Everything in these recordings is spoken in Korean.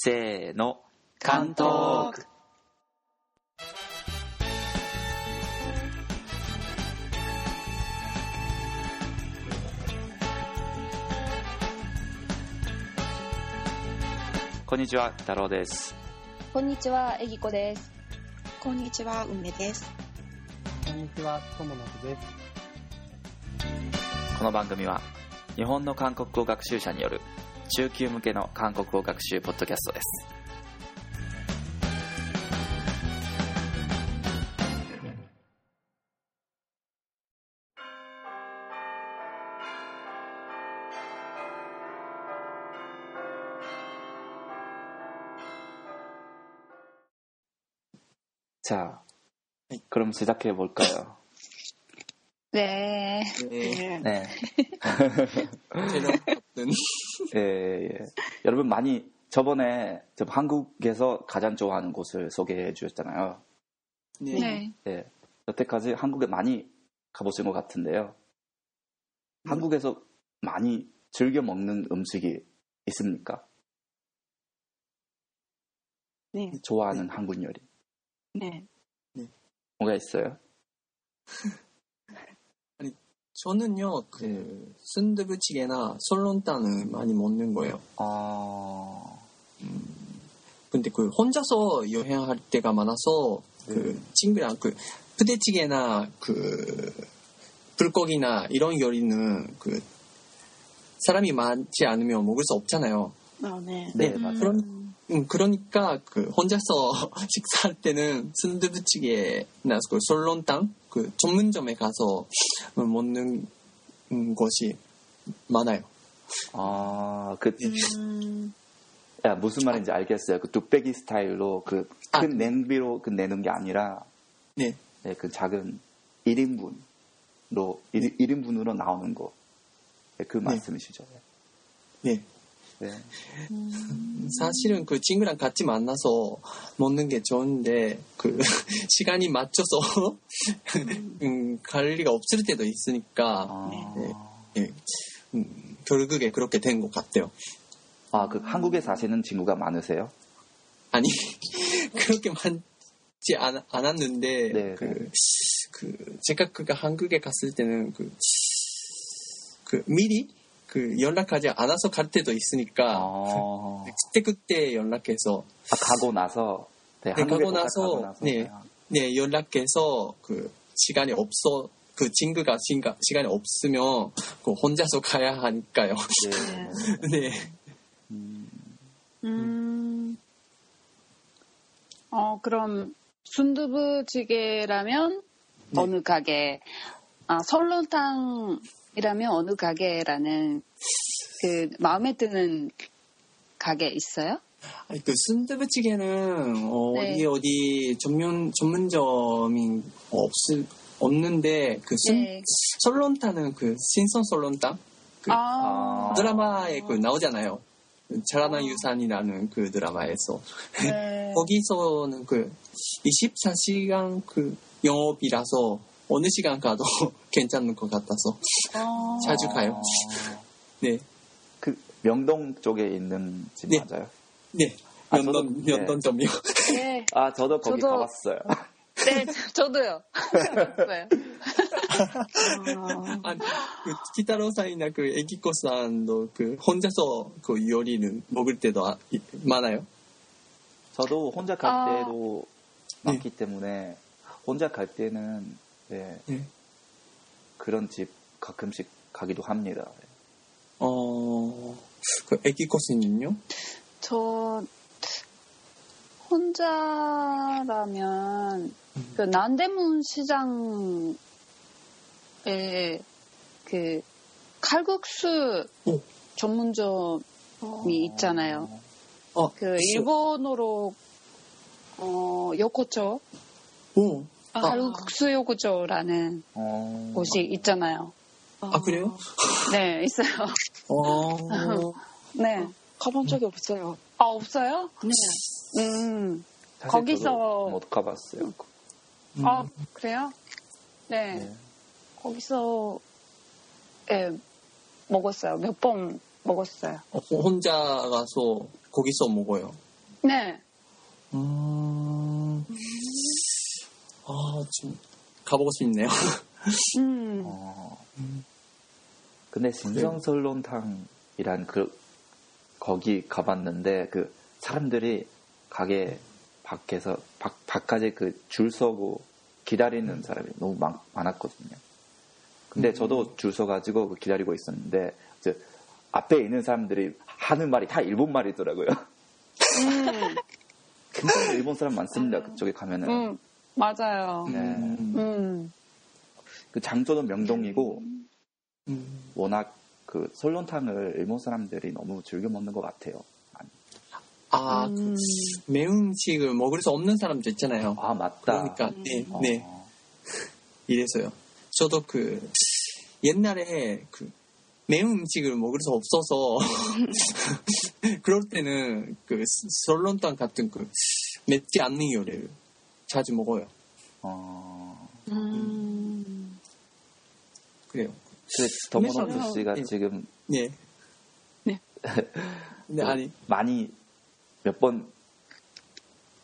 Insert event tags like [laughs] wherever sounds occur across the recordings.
せーの、関東区。こんにちは、太郎です。こんにちは、えぎこです。こんにちは、梅です。こんにちは、ともなくです。この番組は、日本の韓国語学習者による中級向けの韓国語学習ポッドキャストです。자, 그럼 시작해 볼까요? 네. 네. 네. 제가 봤던 예, 예. 여러분 많이 저번에 저 한국에서 가장 좋아하는 곳을 소개해 주셨잖아요. 네. 네. 예. 여태까지 한국에 많이 가보신 것 같은데요. 한국에서 많이 즐겨 먹는 음식이 있습니까? 네. 좋아하는 한국 요리. 네. 뭐가 있어요? [laughs] 저는요, 그, 순두부찌개나 솔론탕을 많이 먹는 거예요. 아, 근데 그, 혼자서 여행할 때가 많아서, 그, 친구랑 그, 부대찌개나 그, 불고기나 이런 요리는 그, 사람이 많지 않으면 먹을 수 없잖아요. 아, 네. 네, 네, 맞아요. 그런- 음, 그러니까 그 혼자서 [laughs] 식사할 때는 순두부찌개나 그 솔론탕 그 전문점에 가서 먹는 음, 것이 많아요. 아, 그, 음, 야, 무슨 말인지 알겠어요. 그 뚝배기 스타일로 그큰 아, 그- 냄비로 그 내는 게 아니라 네, 네, 그 작은 1인분로 1, 인분으로 나오는 거. 네, 그 말씀이시죠. 네. 네. 사실은 그 친구랑 같이 만나서 먹는 게 좋은데 그 [laughs] 시간이 맞춰서 [laughs] 음, 갈 리가 없을 때도 있으니까 아, 네. 예, 음, 결국에 그렇게 된 것 같아요. 아, 그 한국에 사시는 친구가 많으세요? 아니 [laughs] 그렇게 많 지 않, 않았는데 네, 그, 그 제가 그 한국에 갔을 때는 그, 그 미리 그 연락하지 않아서 갈 때도 있으니까 아, 그때 그때 연락해서 아, 가고 나서 네, 네, 가고 나서, 가고 나서 네. 네 연락해서 그 시간이 없어 그 친구가 시간, 시간이 없으면 그 혼자서 가야 하니까요. 네. [laughs] 네. 음, 음. 어, 그럼, 순두부찌개라면 네. 어느 가게, 아, 설렁탕 이라면 어느 가게라는 그 마음에 드는 가게 있어요? 아니, 그 순두부찌개는 어, 네. 디 어디 전문 전문점이 없 없는데 그 순, 네. 솔론탕은 그 신선 솔론탕 그 아, 드라마에 그 나오잖아요. 그 자라난 유산이라는 그 드라마에서 네. [laughs] 거기서는 그 24시간 그 영업이라서 어느 시간 가도 [laughs] 괜찮은 것 같아서 어, 자주 가요. 아, 네, 그 명동 쪽에 있는 집 네. 맞아요? 네 아, 저도- 네. 연돈점이요. 네. [laughs] 아, 저도 거기 저도- 가봤어요. 네, 저도요. [laughs] 네. 어, 아니, 그 기타로 사이나 그 에기코산도 그 혼자서 그 요리는 먹을 때도 아- 이- 많아요. 저도 혼자 갈 아. 때도 많기 때문에 혼자 갈 때는 네, 네. 그런 집 가끔씩 가기도 합니다. 어, 그 에기코스는요? 저 혼자라면 그 남대문 시장에 그 칼국수 오. 전문점이 있잖아요. 어, 그 일본어로 어 요코초 오, 아. 칼국수 요코초라는 어, 곳이 있잖아요. 아 그래요? [laughs] 네, 있어요. 어, [laughs] 네. 가본 적이 없어요. 아, 없어요? 네. 음. 거기서- 못 가봤어요. 아, 그래요? 네. 네. 거기서, 예, 먹었어요. 몇 번 먹었어요. 어, 혼자 가서 거기서 먹어요. 네. 음, 아, 좀, 가보고 싶네요. [laughs] 음. 어. 근데 신정설론탕이란 그 거기 가봤는데 그 사람들이 가게 밖에서 밖 바깥에 그줄 서고 기다리는 사람이 너무 많, 많았거든요. 근데 저도 줄 서가지고 그 기다리고 있었는데 이제 앞에 있는 사람들이 하는 말이 다 일본 말이더라고요. 음. [laughs] 굉장히 일본 사람 많습니다. 그쪽에 가면은. 음. 맞아요. 네. 음, 음. 그 장소는 명동이고 음, 워낙 그 설렁탕을 일본 사람들이 너무 즐겨 먹는 것 같아요. 아, 음. 그, 매운 음식을 먹을 수 없는 사람도 있잖아요. 아 맞다. 그러니까, 네, 어, 네, [laughs] 이래서요. 저도 그, 옛날에 그, 매운 음식을 먹을 수 없어서, [laughs] 그럴 때는 그, 설렁탕 같은 그, 맵지 않는 요리를 자주 먹어요. 어, 음. 그래요. 그래서- 씨가 네. 지금 네. 네. [laughs] 네, 아니, 많이 몇 번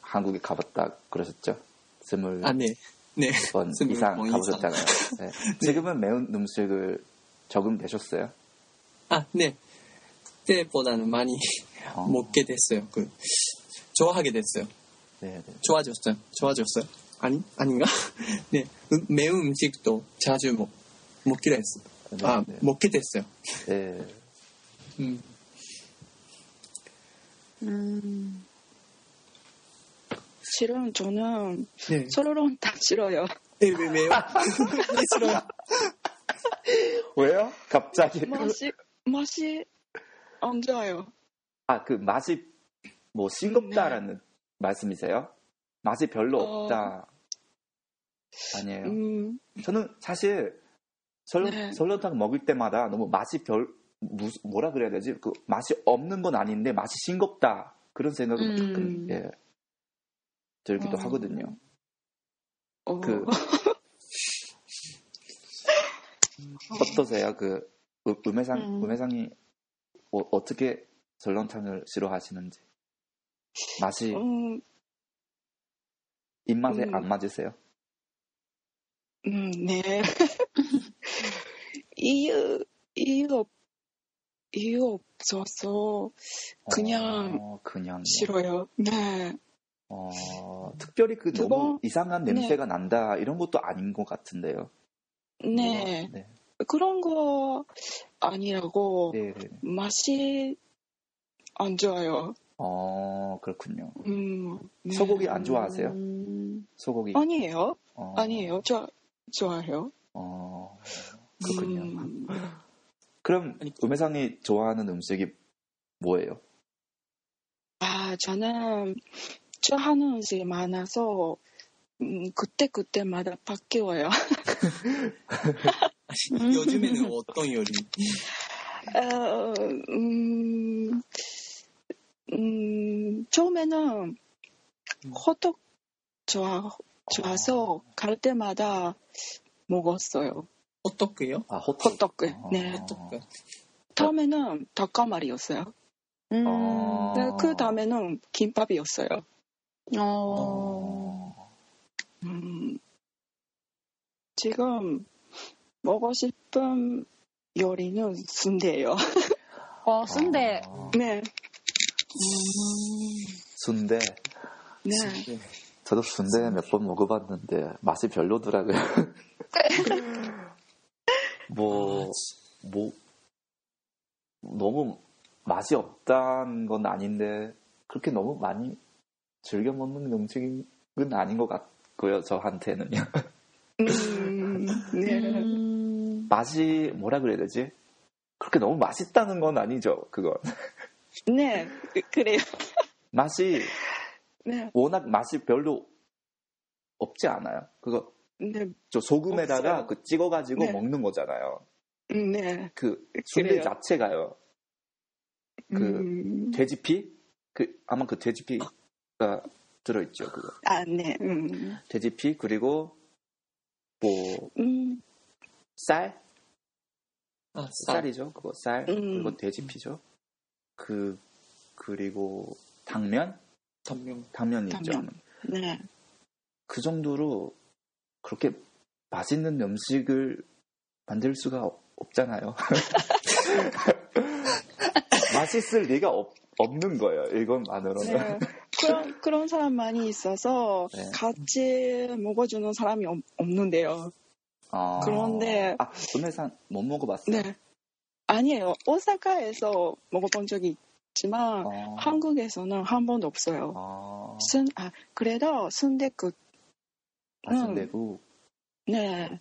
한국에 가봤다 그러셨죠? 스물 아, 네. 네. 번 [laughs] 스물 이상 번 가보셨잖아요. [laughs] 네. 지금은 매운 음식을 적응되셨어요? 아, 네. 그때보다는 많이 어, 먹게 됐어요. 그, 좋아하게 됐어요. 네, 네. 좋아졌어요. 좋아졌어요. 아니, 아닌가? [laughs] 네. 음, 매운 음식도 자주 먹, 먹기로 했어요. 네, 아, 네. 먹게 됐어요. 네. [laughs] 음. 음. 실은 저는 네. 소로론탕 싫어요. 네, 왜, 왜요? [laughs] 왜 싫어요? 왜요? 갑자기? 맛이 맛이 안 좋아요. 아, 그 맛이 뭐 싱겁다라는 말씀이세요? 맛이 별로 어. 없다. 아니에요. 음, 저는 사실 설렁, 네. 설렁탕 먹을 때마다 너무 맛이 별 무, 뭐라 그래야 되지? 그 맛이 없는 건 아닌데 맛이 싱겁다 그런 생각을 음. 가끔 예, 들기도 어. 하거든요. 어, 그 어떠세요? 그 음- 음해상 음. 음해상이 어, 떻게 설렁탕을 싫어하시는지 맛이 음, 입맛에 음. 안 맞으세요? 음, 네. [laughs] 이유 이유 없 이유 없어서 그냥 어, 그냥 뭐. 싫어요. 네. 어, 특별히 그두 너무 번? 이상한 네. 냄새가 난다 이런 것도 아닌 것 같은데요. 네. 네. 그런 거 아니라고 네, 네. 맛이 안 좋아요. 어, 그렇군요. 음, 네. 소고기 안 좋아하세요? 음. 소고기? 아니에요. 어, 아니에요. 저 좋아해요. 어, 그렇군요. 음, 그럼 음해상이 좋아하는 음식이 뭐예요? 아, 저는 좋아하는 음식이 많아서 음, 그때 그때마다 바뀌어요. [laughs] 요즘에는 어떤 요리? 어, 음, 음, 처음에는 호떡 좋아 좋아서 갈 때마다 먹었어요. 어떻게요? 아, 호떡. 호떡을. 어. 네. 어떻게? 다음에는 닭가마리였어요. 음. 어. 네, 그 다음에는 김밥이었어요. 어. 어. 음, 지금 먹고 싶은 요리는 순대예요. 어, 순대. 어, 네, 순대. 네. 네. 저도 순대 몇 번 먹어봤는데 맛이 별로더라고요. [laughs] 뭐, 뭐, 너무 맛이 없다는 건 아닌데 그렇게 너무 많이 즐겨 먹는 음식은 아닌 것 같고요. 저한테는요. 음, 네. 음. [laughs] 맛이 뭐라 그래야 되지? 그렇게 너무 맛있다는 건 아니죠. 그건 네, 그- 그래요. 맛이 [laughs] 네, 워낙 맛이 별로 없지 않아요. 그거 네, 저 소금에다가 없어요. 그 찍어가지고 네. 먹는 거잖아요. 음, 네. 그 순대 그래요. 자체가요. 그 음, 돼지피? 그 아마 그 돼지피가 들어있죠. 그거 아, 네. 음, 돼지피 그리고 뭐 음, 쌀? 아, 쌀. 쌀이죠. 그거 쌀 음. 그리고 돼지피죠. 그 그리고 당면. 당면 있죠. 당면. 네. 그 정도로 그렇게 맛있는 음식을 만들 수가 없- 없잖아요. [laughs] 맛있을 리가 없, 없는 거예요. 이것만으로는. 네. 그런, 그런 사람 많이 있어서 네. 같이 먹어주는 사람이 없, 없는데요. 아, 그런데- 아, 오늘산 못 먹어봤어요. 네. 아니에요. 오사카에서 먹어본 적이 있지만 아, 한국에서는 한 번도 없어요. 아, 순, 아, 그래도 순대국, 아, 순대국. 네.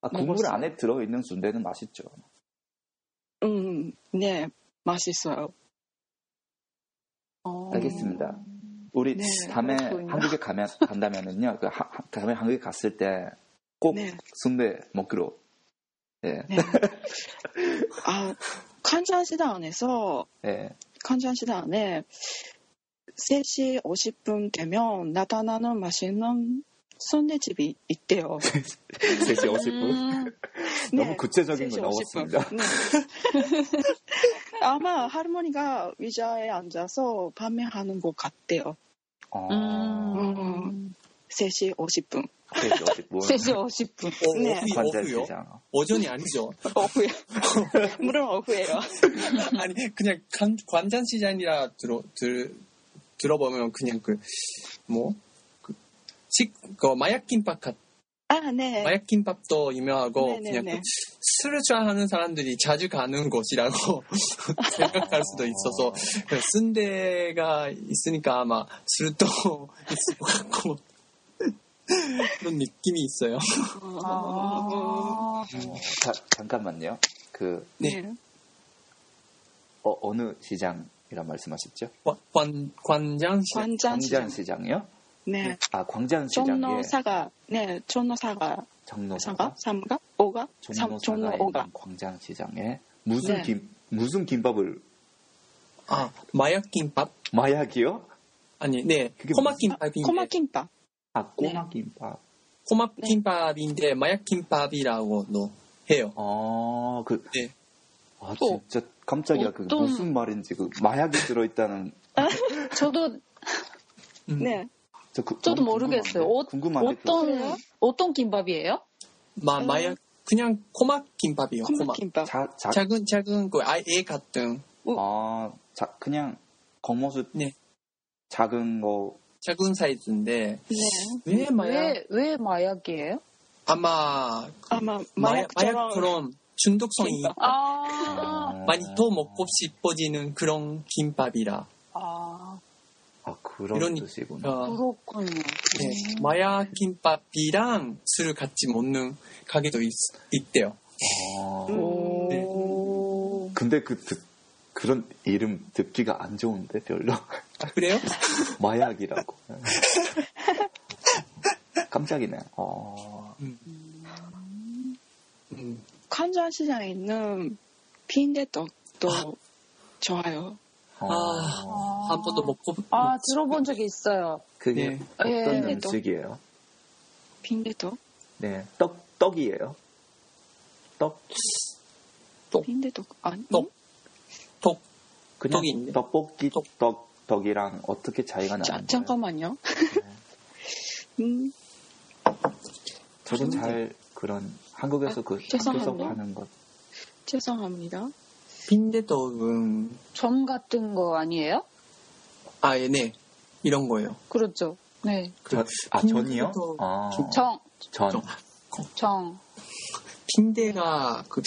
아, 국물 먹었어요. 안에 들어있는 순대는 맛있죠. 음, 네. 맛있어요. 어. 알겠습니다. 우리 네, 다음에 그렇군요. 한국에 가면 간다면은요. 그 하- 다음에 한국에 갔을 때꼭 네. 순대 먹기로. 예. 네. 아, 칸잔시장 안에서, 예. 칸잔시장 안에 3시 50분 되면 나타나는 맛있는 순대집이 있대요. [laughs] 3시 50분. 음, [laughs] 너무 네, 구체적인 거 3시 50분. 넣었습니다. 네. [laughs] 아마 할머니가 의자에 앉아서 판매하는 것 같대요. 어, 음. 3시 50분. 3시 50분. 3시 50분. 어, 네. 오후, 오후요? 오전이 아니죠. 오후에. [laughs] 물론 오후에요. [laughs] 아니 그냥 관, 관장시장이라 들어 들 들어보면 그냥 그 뭐 그, 식, 그 마약김밥 같 아, 네. 마약김밥도 유명하고 네네네. 그냥 그 술을 좋아하는 사람들이 자주 가는 곳이라고 [laughs] 생각할 수도 있어서 그 순대가 있으니까 아마 술도 있을 것 같고 그런 느낌이 있어요. 아. 자, 잠깐만요. 그, 네. 네. 어, 어느 시장이라 말씀하셨죠? 관, 관, 관장 시장 관장시장. 광장시장이요? 네. 아, 광장 시장에 종로사가, 네, 종로사가, 정로사가? 사가? 삼가? 오가? 삼, 종로 오가. 있는 광장 시장에 무슨 네. 김, 무슨 김밥을, 아 마약 김밥 마약이요? 아니 네 그게 코막김밥인데 코마김밥. 아, 꼬마김밥. 코막김밥인데 마약김밥이라고도 해요. 어, 그, 네. 아, 또 진짜 깜짝이야. 그 어떤- 무슨 말인지, 그, 마약이 들어있다는. [laughs] 저도 음. 네. 저 그, 저도 너무 모르겠어요. 궁금한데? 어, 궁금한데. 그- 어떤 어떤 김밥이에요? 마, 마약 그냥 코막 김밥이요. 코막. 코마김밥. 자, 자, 작은 작은 그 아예 같은 아, 자, 그냥 겉모습 네. 작은 거 작은 사이즈인데 네. 왜 마약 왜 왜 마약이에요? 아마 그 아마 마약 마약처럼 마약처럼 중독성이. 아. 어, 많이 더 먹고 싶어지는 그런 김밥이라 아. 아 그런 이러니- 뜻이구나. 어, 그렇군요. 네, 마약 김밥이랑 술을 같이 먹는 가게도 있, 있대요. 어, 음. 오. 근데 그 듣- 그런 이름 듣기가 안 좋은데 별로 아, 그래요? [laughs] 마약이라고. [laughs] 깜짝이네. 어, 음. 음. 칸잔시장에 있는 빈대떡도 좋아요. 어, 아, 한 번도 먹고 아 들어본 적이 있어요. 그게 네. 어떤 예. 음식이에요? 빈대떡? 네, 떡 떡이에요. 떡 빈대떡 아니? 떡. 톡 그냥 떡인데. 떡볶이 떡. 떡 떡이랑 어떻게 차이가 자, 나는 거예요? 잠깐만요. 음, 저도 잘 그런 한국에서 아, 그 죄송합니다. 학교에서 파는 것 죄송합니다. 빈대떡은 전 같은 거 아니에요? 아, 예, 네. 이런 거예요. 그렇죠. 네. 전, 아 전이요? 아, 정, 전. 정. 정. 빈대가 그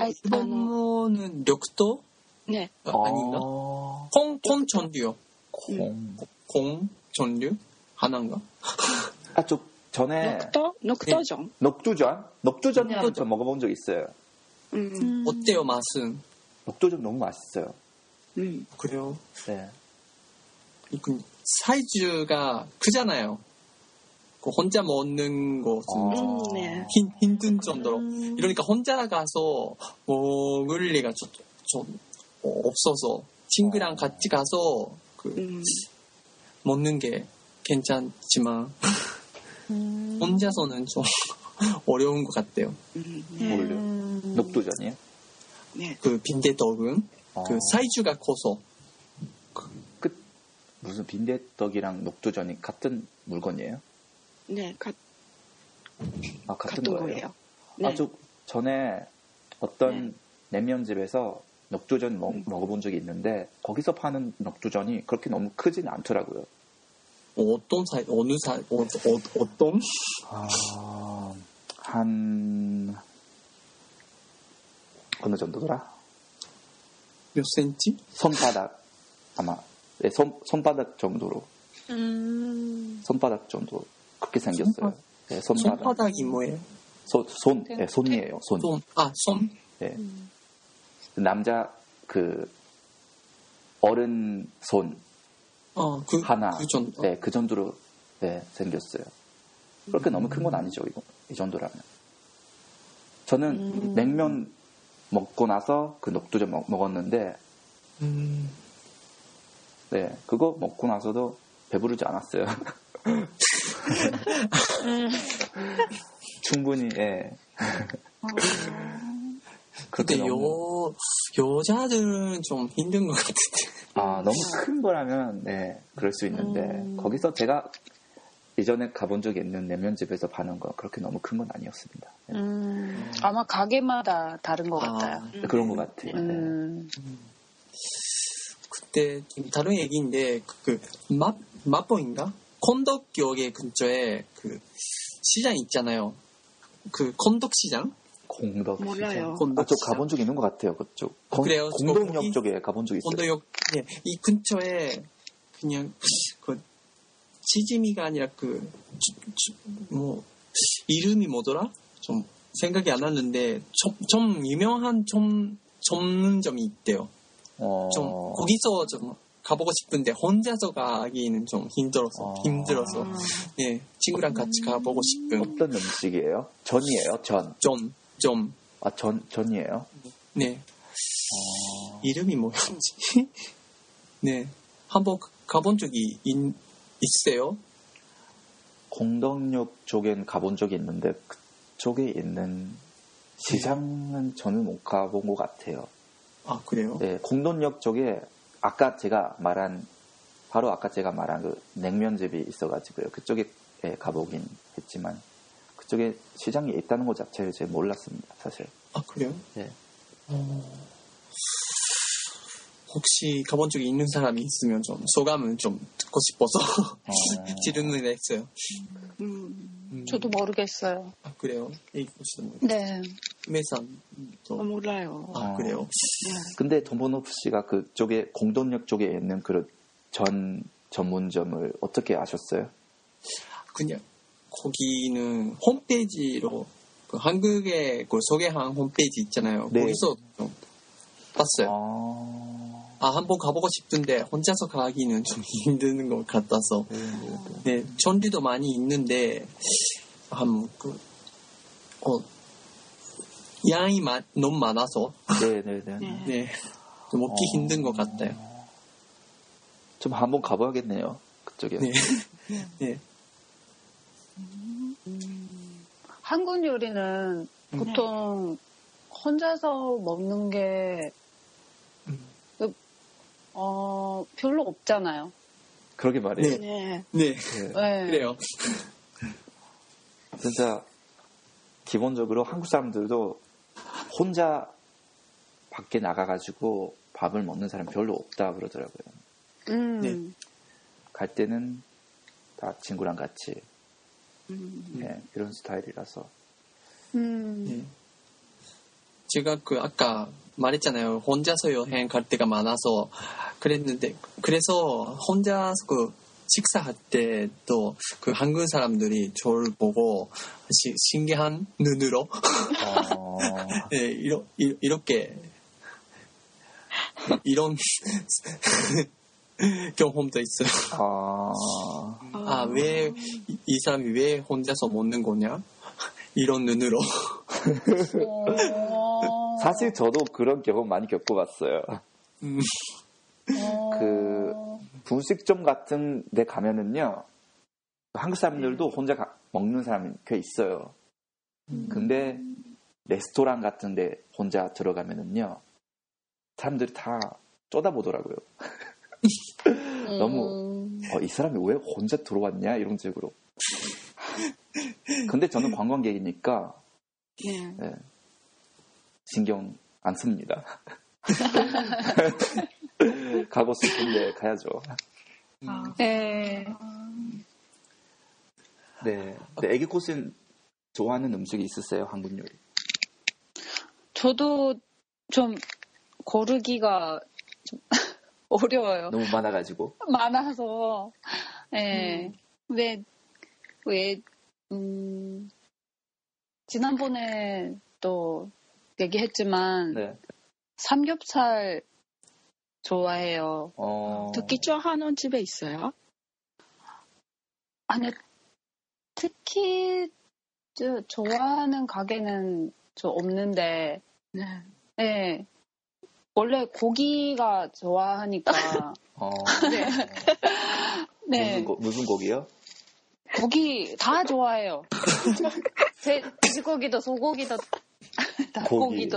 아, 일본어는 력도 네. 어, 아닌가? 어, 콩, 콩 전류요. 콩. 콩 전류 하나인가? 아, 저 전에 녹도? 녹도정. 녹두전? 녹두전 네. 저 먹어본 적 있어요. 음, 음. 어때요 맛은? 녹두전 너무 맛있어요. 음. 그래요. 네. 그 사이즈가 크잖아요. 그 혼자 먹는 거좀 아. 음, 네. 힘, 힘든 정도로. 음. 이러니까 혼자 가서 먹을 리가 좀, 좀 어, 없어서 친구랑 같이 가서 그 음. 먹는 게 괜찮지만 음. 혼자서는 좀 [laughs] 어려운 것 같아요. 음. 뭘요? 음. 녹두전이요? 네. 그 빈대떡은 어. 그 사이즈가 커서 그 무슨 빈대떡이랑 녹두전이 같은 물건이에요? 네, 가, 아 같은, 같은 거예요. 거예요. 네. 아주 전에 어떤 냉면집에서 녹두전 먹, 먹어본 적이 있는데 거기서 파는 녹두전이 그렇게 너무 크진 않더라고요. 어떤 사이, 어느 사이, 어, 어, 어떤? 아, 한 어느 정도더라? 몇 센치? 손바닥 아마 네, 손 손바닥 정도로 음. 손바닥 정도 그렇게 생겼어요. 네, 손바닥. 손바닥 이 뭐예요? 손, 손, 네, 손이에요. 손. 손, 아, 손? 네. 그 남자 그 어른 손 어, 그, 하나, 그 전, 어, 네, 그 정도로 네, 생겼어요. 그렇게 너무 큰 건 아니죠, 이거 이 정도라면. 저는 음. 냉면 먹고 나서 그 녹두전 먹, 먹었는데, 음, 네, 그거 먹고 나서도 배부르지 않았어요. 음. [laughs] [laughs] 충분히, 예. 근데 너무, 여, 여자들은 좀 힘든 것 같은데. 아, 너무 큰 거라면, 네, 그럴 수 있는데, 음. 거기서 제가 이전에 가본 적이 있는 냉면집에서 파는 거 그렇게 너무 큰 건 아니었습니다. 네. 음. 아마 가게마다 다른 것 아, 같아요. 음. 그런 것 같아요. 네. 음. 그때 좀 다른 얘기인데 그, 그 마, 마포인가? 콘덕역의 근처에 그 시장 있잖아요. 그 콘덕 시장? 공덕 몰라요. 아, 저 시장. 가본 적 있는 것 같아요. 그쪽. 공, 그래요? 거기? 쪽에 가본 적 있어요. 콘덕역 예, 이 근처에 그냥 그 치즈미가 아니라 그뭐 이름이 뭐더라? 좀 생각이 안 나는데 좀, 좀 유명한 좀 전문점이 있대요. 어, 좀 거기서 좀 가보고 싶은데 혼자서 가기는 좀 힘들어서 어. 힘들어서 아, 예 친구랑 같이 가보고 싶은 어떤 음식이에요? 전이에요? 전. 좀 좀, 아, 전, 전이에요? 네, 어, 이름이 뭐였지? [laughs] 네, 한번 가본 적이 있, 있어요? 공덕역 쪽엔 가본 적이 있는데 그쪽에 있는 시장은 저는 못 가본 것 같아요. 아, 그래요? 네, 공덕역 쪽에 아까 제가 말한 바로 아까 제가 말한 그 냉면집이 있어가지고요. 그쪽에 예, 가보긴 했지만 그쪽에 시장이 있다는 것 자체를 제가 몰랐습니다. 사실. 아, 그래요? 네. 어, 혹시 가본 적이 있는 사람이 있으면 좀 소감을 좀 듣고 싶어서 어, 질문을 했어요. 음, 음, 저도 모르겠어요. 아, 그래요? 네. 메산, 또, 어, 몰라요. 아, 어. 그래요? 네. 근데 돈보노프 씨가 그쪽에 공덕역 쪽에 있는 그런 전 전문점을 어떻게 아셨어요? 그냥 거기는 홈페이지로 그 한국에 그 소개한 홈페이지 있잖아요. 네. 거기서 좀 봤어요. 아, 아, 한번 가보고 싶은데 혼자서 가기는 좀 [laughs] 힘든 것 같아서. 네, 전리도 많이 있는데 한 그, 어, 양이 마, 너무 많아서 네네네. 네. 네, 좀 먹기 어. 힘든 것 같아요. 좀 한번 가봐야겠네요. 그쪽에. 네, 네, 한국 요리는 음. 보통 혼자서 먹는 게, 음. 어, 별로 없잖아요. 그러게 말이에요. 네. 네, 네. 네. 그래요. 진짜 기본적으로 한국 사람들도 혼자 밖에 나가가지고 밥을 먹는 사람 별로 없다 그러더라고요. 음. 네. 갈 때는 다 친구랑 같이 음, 네, 이런 스타일이라서 음. 네. 제가 그 아까 말했잖아요. 혼자서 여행 갈 때가 많아서 그랬는데 그래서 혼자서 그 식사할 때도 그 한국 사람들이 저를 보고 시- 신기한 눈으로 어, 네, [laughs] 이러, 이- 이렇게 이런 [laughs] [laughs] 경험도 있어요. 아, 아, 왜, 이, 이 사람이 왜 혼자서 먹는 거냐? [laughs] 이런 눈으로. 어. 사실 저도 그런 경험 많이 겪어봤어요. 음, 어. 그 분식점 같은 데 가면은요 한국 사람들도 혼자 가- 먹는 사람이 꽤 있어요. 근데 레스토랑 같은 데 혼자 들어가면은요 사람들이 다 쳐다보더라고요. [laughs] [laughs] 너무 어, 이 사람이 왜 혼자 들어왔냐 이런 식으로. 근데 저는 관광객이니까 네. 예, 신경 안 씁니다. [laughs] 가고 싶은데 가야죠. 아, 네. 네. 네 애기 꽃은 좋아하는 음식이 있으세요? 한국 요리? 저도 좀 고르기가 좀 [laughs] 어려워요. 너무 많아가지고. 많아서. 예. 왜, 왜, 음, 지난번에 또 얘기했지만, 네. 삼겹살 좋아해요. 어, 특히 좋아하는 집에 있어요? 아니, 특히, 저, 좋아하는 가게는 저 없는데, 네. 네. 원래 고기가 좋아하니까, [laughs] 어, 네. [laughs] 네. 무슨, 고, 무슨 고기요? 고기 다 좋아해요. [laughs] 돼, 돼지고기도 소고기도 다 고기.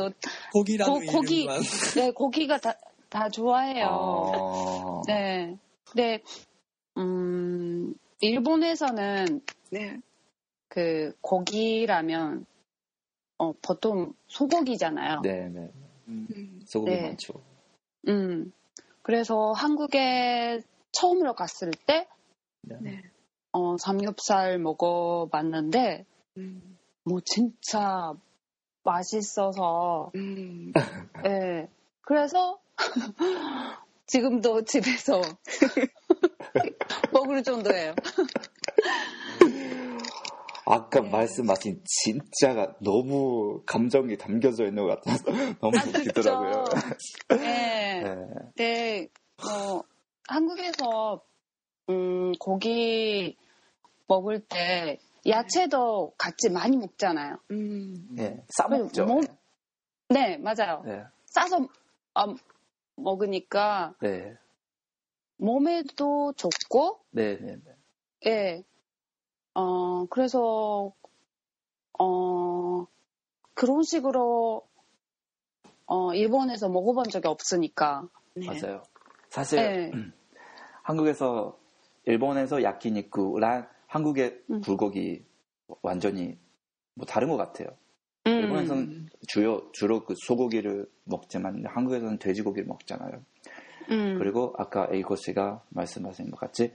고기라는 고- 고기. 이름만. 네 고기가 다, 다 좋아해요. 어, 네. 네. 음 일본에서는 네. 그 고기라면 어 보통 소고기잖아요. 네, 네. 음. 음. 소고기 네. 많죠. 음 그래서 한국에 처음으로 갔을 때 네. 어, 삼겹살 먹어봤는데 음. 뭐 진짜 맛있어서 음. 예. 그래서 [laughs] 지금도 집에서 [laughs] [laughs] 먹을 정도예요. 아까 네. 말씀하신 진짜가 너무 감정이 담겨져 있는 것 같아서 [laughs] 너무 웃기더라고요. 네. 네. 네. 뭐 한국에서 음, 고기 먹을 때 야채도 같이 많이 먹잖아요. 음. 네. 싸 먹죠. 몸- 네, 맞아요. 네. 싸서 아, 먹으니까 네. 몸에도 좋고 네, 네, 네. 예. 어, 그래서, 어, 그런 식으로, 어, 일본에서 먹어본 적이 없으니까. 네. 맞아요. 사실 네. 음, 한국에서 일본에서 야키니쿠랑 한국의 음. 불고기 완전히 뭐 다른 것 같아요. 음, 일본에서는 주요 주로 그 소고기를 먹지만 한국에서는 돼지고기를 먹잖아요. 음, 그리고 아까 에이코 씨가 말씀하신 것 같이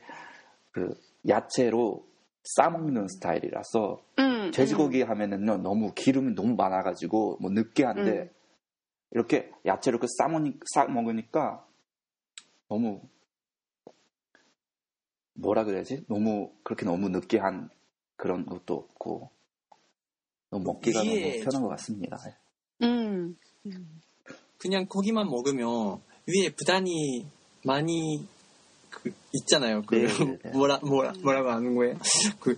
그 야채로 싸먹는 스타일이라서 음, 돼지고기 하면은요 너무 기름이 너무 많아가지고 뭐 느끼한데 음. 이렇게 야채로 그 싸먹니 싸 먹으니까 너무 뭐라 그래야지 너무 그렇게 너무 느끼한 그런 것도 없고 너무 먹기가 위에 너무 편한 것 같습니다. 음, 음. 그냥 고기만 먹으면 위에 부단히 많이 그 있잖아요. 그 네, 네, 네. [laughs] 뭐라 뭐라 뭐라고 하는 거예요? 그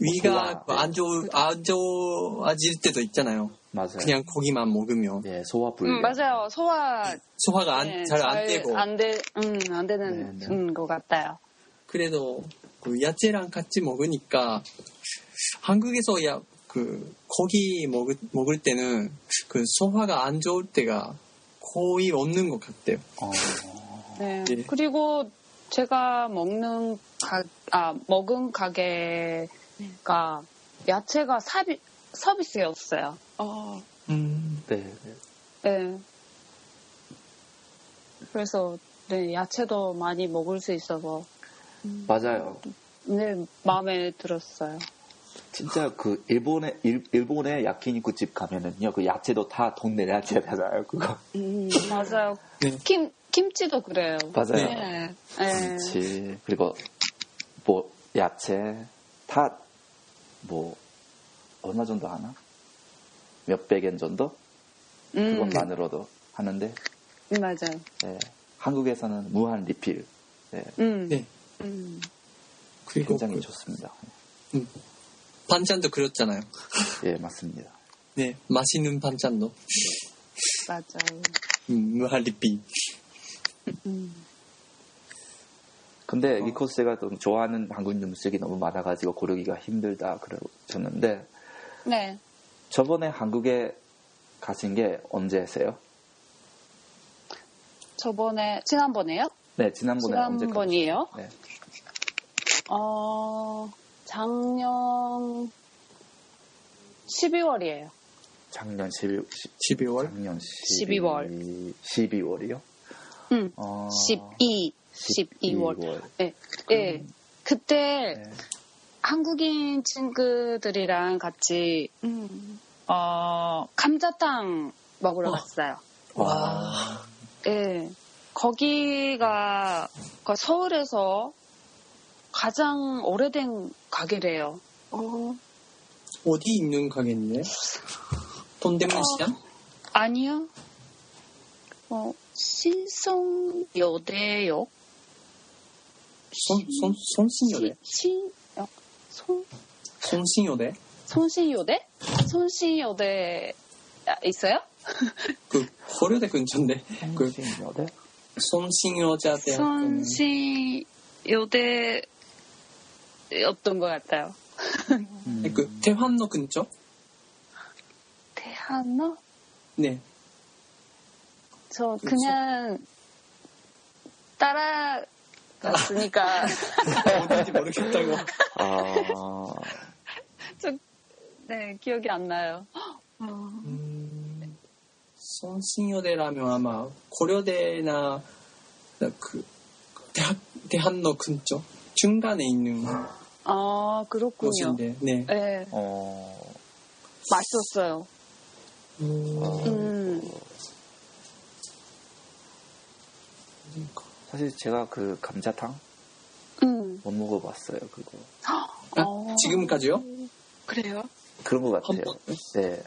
위가 소화, 네. 안 좋, 안 좋아질 때도 있잖아요. 맞아요. 그냥 고기만 먹으면 네, 소화 불량. 음, 맞아요. 소화 소화가 네, 잘안 되고 안 돼, 음, 안 되는 네, 네. 음, 것 같아요. 그래도 그 야채랑 같이 먹으니까 한국에서 야 그 고기 먹을 먹을 때는 그 소화가 안 좋을 때가 거의 없는 것 같아요. 어, 네. 예. 그리고 제가 먹는 가, 아, 먹은 가게가 야채가 사비, 서비스였어요. 어, 음. 네, 네. 네. 그래서 네, 야채도 많이 먹을 수 있어서 음. 맞아요. 네, 마음에 들었어요. 진짜 그 일본의 일, 일본의 야키니쿠 집 가면은요 그 야채도 다 돈 내야 되잖아요 그거 음. 맞아요. 네. 김 김치도 그래요. 맞아요. 네. 네. 김치 그리고 뭐 야채 다 뭐 얼마 정도 하나 몇백 엔 정도 음, 그것만으로도 하는데 맞아요. 예, 한국에서는 무한 리필 예, 음. 네. 음. 그리고 굉장히 그 좋습니다. 반찬도 그렇잖아요. 예 맞습니다. 네, 맛있는 반찬도 맞아요. 음, 무한 리필. 음. 근데 리코스가 좀 좋아하는 한국 음식이 너무 많아가지고 고르기가 힘들다 그러셨는데 네. 저번에 한국에 가신 게 언제세요? 저번에 지난번에요? 네 지난번에 언제 지난번이에요? 네. 어, 작년 12월이에요. 작년 12, 12월? 작년 12 월. 12월이요? 응. 어, 12, 12월. 네. 네. 그때 네. 한국인 친구들이랑 같이 음. 어, 감자탕 먹으러 어. 갔어요. 와. 예. 거기가 그 서울에서 가장 오래된 가게래요. 어, 어디 있는 가게인데? [laughs] 돈데문시장? 아니요. 어, 신성여대역? 손, 손, 손신여대? 신, 어, 손, 손신여대? 손신여대? 손신여대 아, 있어 요? 그, 고려대 근처인데. 그, 성신여대? 손신여자 대학교는. 손신여대였던 것 같아요. 음. 그, 대환로 근처? 대한어? 네. 저 그냥 따라 갔으니까. [laughs] 어딘지 모르겠다고. 아, 네 기억이 안 나요. 어, 음, 손신여대라면 아마 고려대나 그 대학 대한로 근처? 중간에 있는 아 그렇군요. 곳인데, 네. 네. 어, 맛있었어요. 음, 음, 사실 제가 그 감자탕 음. 못 먹어봤어요, 그거. 아, 어. 지금까지요? 그래요? 그런 것 같아요. 번? 네,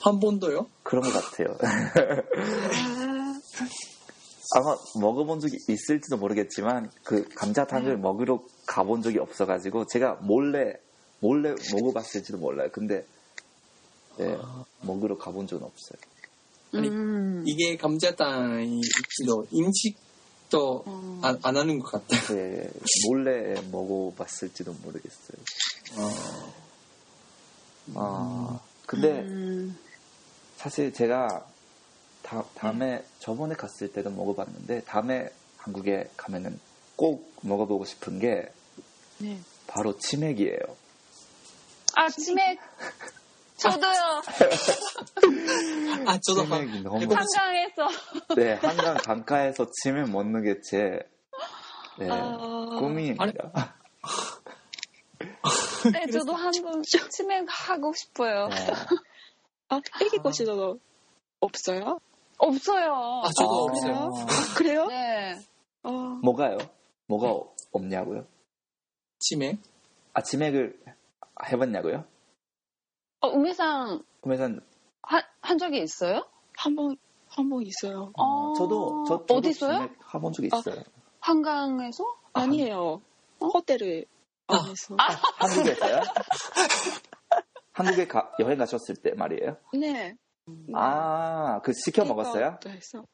한 번도요? 그런 것 같아요. 아, 아마 먹어본 적이 있을지도 모르겠지만 그 감자탕을 먹으러 가본 적이 없어가지고 제가 몰래 몰래 먹어봤을지도 몰라요. 근데 네, 먹으러 가본 적은 없어요. 아니, 음. 이게 감자탕이 있지도 인식 도 음. 안, 안 하는 것 같다. 네, 몰래 먹어봤을지도 모르겠어요. 아, 근데 음. 사실 제가 다, 다음에 저번에 갔을 때도 먹어봤는데 다음에 한국에 가면은 꼭 먹어보고 싶은 게 네. 바로 치맥이에요. 아 치맥 [laughs] 저도요 아, 저도 한, 너무 한강에서 네 한강 강가에서 치맥 먹는 게 제 네, 아, 꿈입니다. 네 저도 한번 치맥 하고 싶어요. 네. 아, 애기 곳이도 없어요? 없어요. 아, 저도 아, 없어요. 아, [laughs] 그래요? 네. 어, 뭐가요? 뭐가 없냐고요? 치맥? 아 치맥을 해봤냐고요? 어, 우미상 그러면 한, 한 적이 있어요? 한 번, 한 번 있어요. 어, 저도 저 저도 어디서요? 해본 적이 아. 있어요. 한강에서? 아니에요. 호텔을 아. 안에서. 한국에서요? [laughs] 한국에 가- 여행 가셨을 때 말이에요? 네. 아, 그 시켜 먹었어요? 테이크아웃도 했어.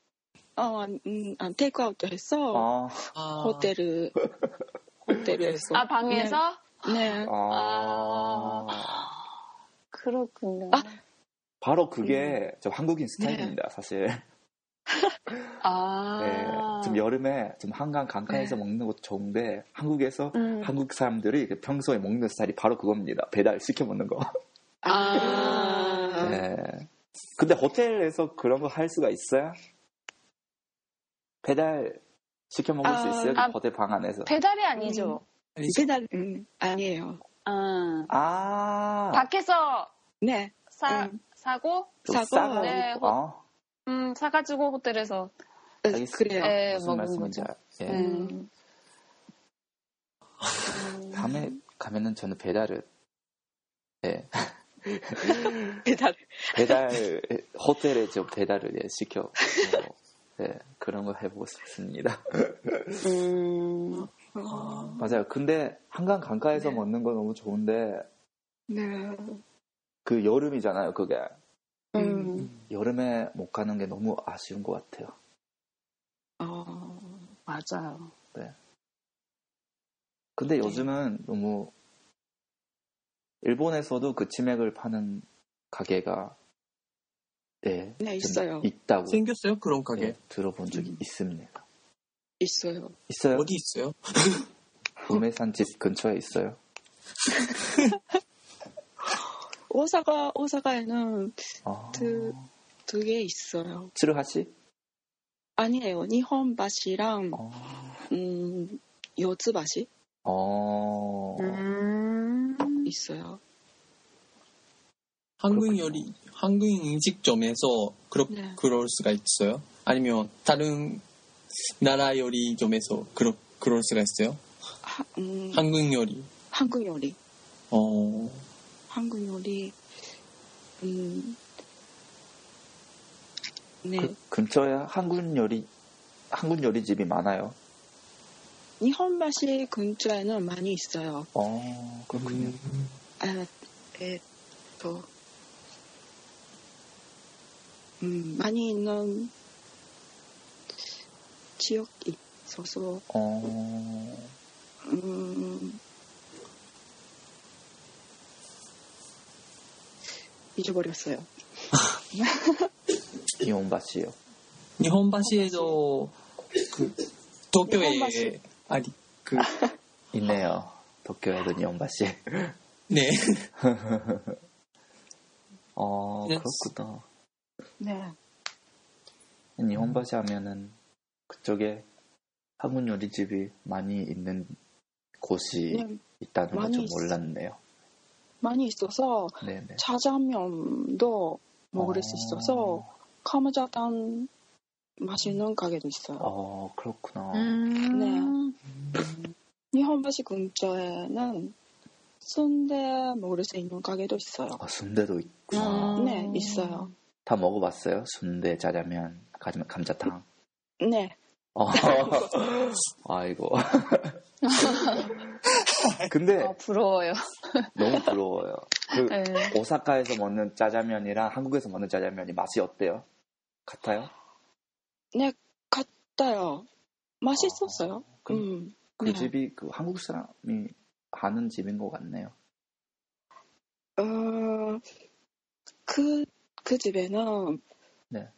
어, 음, 아, 테이크아웃도 했어. 어, 아, 호텔을, [laughs] 호텔에서. 아, 방에서? 네. 아, 그렇군요. 아. 바로 그게 저 한국인 스타일입니다, 사실. [laughs] 아. 네, 좀 여름에 좀 한강 강가에서 네. 먹는 것도 좋은데 한국에서 음. 한국 사람들이 그 평소에 먹는 스타일이 바로 그겁니다. 배달 시켜 먹는 거. 아. [laughs] 네. 근데 호텔에서 그런 거 할 수가 있어요? 배달 시켜 먹을 수 아, 있어요? 아, 호텔 방 안에서? 배달이 아니죠. 배달, 음, 아니에요. 아. 아, 밖에서 네. 사, 음. 사고, 좀 사고, 싸고. 네, 호- 어, 음, 사가지고 호텔에서 네, 알겠습니다. 그래요. 네, 무슨 말씀인지 거죠. 알- 예. [laughs] 음. 다음에 가면은 저는 배달을 예. [laughs] 배달. 배달 호텔에 저 배달을 예, 시켜 뭐, 예, 그런 거 해보고 싶습니다. 음. 어, 맞아요. 근데 한강 강가에서 네. 먹는 거 너무 좋은데 네. 그 여름이잖아요. 그게 음. 여름에 못 가는 게 너무 아쉬운 것 같아요. 어, 맞아요. 근데 네. 요즘은 너무 일본에서도 그 치맥을 파는 가게가 네, 네, 좀 있어요. 있다고 생겼어요? 그런 가게? 예, 들어본 적이 음. 있습니다. 있어요. 있어요? 어디 있어요? [laughs] 우메산 집 근처에 있어요. [laughs] 오사카 오사카에는 아, 두두개 있어요. 츠루하시? 아니에요. 니혼바시랑 어, 음 요츠바시 어, 음. 있어요. 한국 요리, 한국 음식점에서 그러, 네. 그럴 수가 있어요? 아니면 다른 나라 요리 점에서 그러, 그럴 수가 있어요? 하, 음, 한국 요리. 한국 요리. 어, 한국 요리. 음. 네. 그 근처에 한국 요리 한국 요리 집이 많아요. 니혼바시 근처에는 많이 있어요. 어, 그렇군요. 음, 아, 에, 또, 음, 많이 있는 지역이 있어서, 어, 음, 잊어버렸어요. 이온바시요. 일본바시에도 그 도쿄에 일본바시. 아니 그 있네요. 도쿄에도 이온바시. 네. 어, 네. 그렇구나. 네. 일본바시 하면은 그쪽에 한국 요리집이 많이 있는 곳이 네, 있다는 걸좀 있- 몰랐네요. 많이 있어서, 네네. 짜장면도 먹을 어. 수 있어서, 카무자단 맛있는 가게도 있어요. 어, 그렇구나. 음. 니혼바시 근처에는 순대 먹을 수 있는 가게도 있어요. 어, 순대도 있구나. 음. 네, 있어요. 다 먹어봤어요? 순대, 감- 감자탕. 네. 어. [laughs] 아이고. [laughs] 근데 아, 부러워요. 너무 부러워요. 그 네. 오사카에서 먹는 짜장면이랑 한국에서 먹는 짜장면이 맛이 어때요? 같아요? 네, 같아요. 맛있었어요. 그, 음. 그 네. 집이 그 한국 사람이 하는 집인 것 같네요. 어, 그, 그 집에는, 네.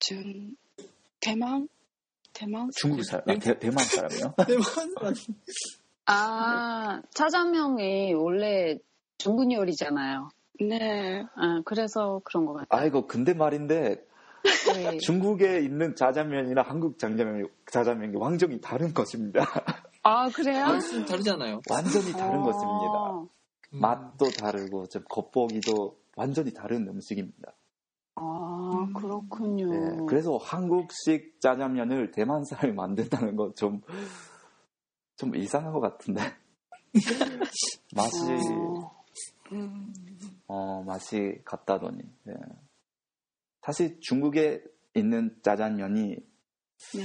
전, 대만? 대만? 중국 사람, 아, 대, 대만 사람이요? [laughs] 아, 짜장면이 원래 중국 요리잖아요. 네. 아, 그래서 그런 것 같아요. 아이고 근데 말인데 네. [laughs] 중국에 있는 짜장면이랑 한국 짜장면이 짜장면이 완전히 다른 것입니다. [laughs] 아, 그래요? 맛은 다르잖아요. 완전히 다른 어. 것입니다. 음. 맛도 다르고 좀 겉보기도 완전히 다른 음식입니다. 아, 그렇군요. 네, 그래서 한국식 짜장면을 대만 사람이 만든다는 건 좀 좀 이상한 것 같은데 [laughs] 맛이 어, 음, 어, 맛이 같다더니 네. 사실 중국에 있는 짜장면이 네.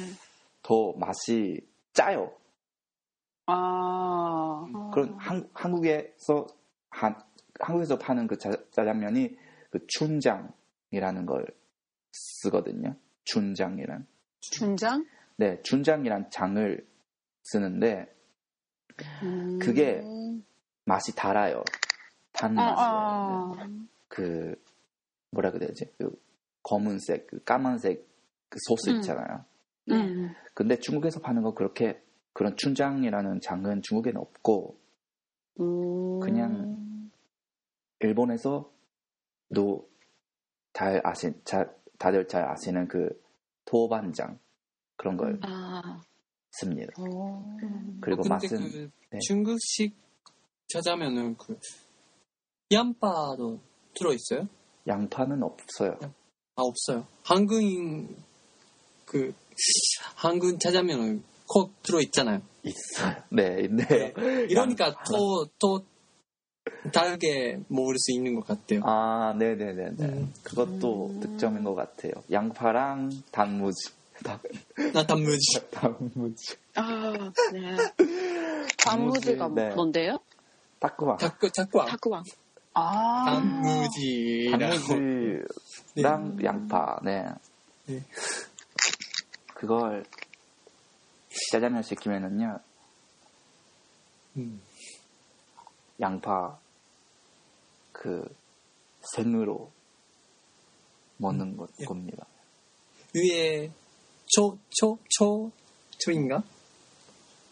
더 맛이 짜요. 아, 그런 한, 한국에서 한, 한국에서 파는 그 짜, 짜장면이 그 춘장 이라는 걸 쓰거든요. 춘장이란. 춘장? 네, 춘장이란 장을 쓰는데 음. 그게 맛이 달아요. 단 아, 맛이. 아. 그 뭐라 그래야 되지? 그 검은색, 그 까만색 그 소스 음. 있잖아요. 음. 근데 중국에서 파는 거 그렇게 그런 춘장이라는 장은 중국에는 없고 음. 그냥 일본에서도 잘 아신, 잘, 다들 잘 아시는 그 토반장 그런 걸 아, 씁니다. 오. 그리고 근데 맛은 그 네. 중국식 짜장면은 그 양파도 들어 있어요? 양파는 없어요. 아 없어요. 한국인 그 한국 짜장면은 꼭 들어 있잖아요. 있어요. 네, 있네요. 이러니까 양파. 다르게 먹을 수 있는 것 같아요. 아, 네네네네. 음. 그것도 음. 득점인 것 같아요. 양파랑 단무지. 단- 나 단무지. [laughs] 단무지. 아, 네. 단무지가 네. 뭔데요? 자꾸 자꾸 안- 타쿠왕. 아. 단무지랑 단무지랑 양파, 네. 네. 그걸 짜장면 시키면은요, 음. 양파 그 생으로 먹는 것 예. 겁니다. 위에 초 초 초 초인가?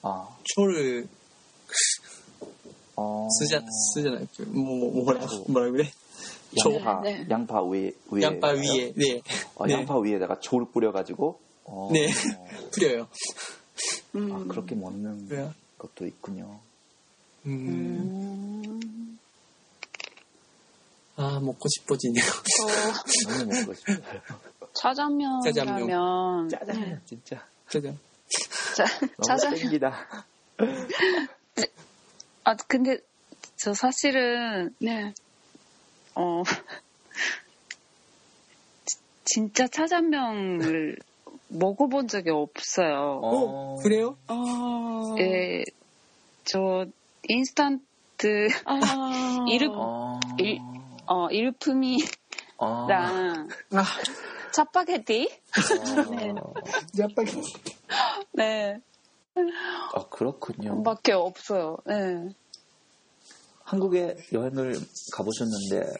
아, 초를 어. 쓰자 쓰잖아요. 그, 뭐, 뭐 뭐라 뭐라 그래? 초. 양파, 네. 양파 위에, 위에. 양파 위에 네 어, 네. 양파 위에다가 초를 뿌려가지고. 어, 네. [laughs] 뿌려요. 음. 아, 그렇게 먹는 그래요? 것도 있군요. 음. 음. 아 먹고 싶어지네요. 저 너무 먹고 싶어요. 짜장면이라면 짜장면, 진짜. 짜장. 짜, 너무 짜장 땡기다. [laughs] 아 근데 저 사실은 네. 어 지- 진짜 짜장면을 먹어본 적이 없어요. 어, 그래요? 아. 예, 저 인스턴트 아. [laughs] 이름- 어. 일- 어 일품이랑 어. 아, 짜파게티 어. 네 아, 그렇군요. 밖에 없어요. 네. 한국에 여행을 가보셨는데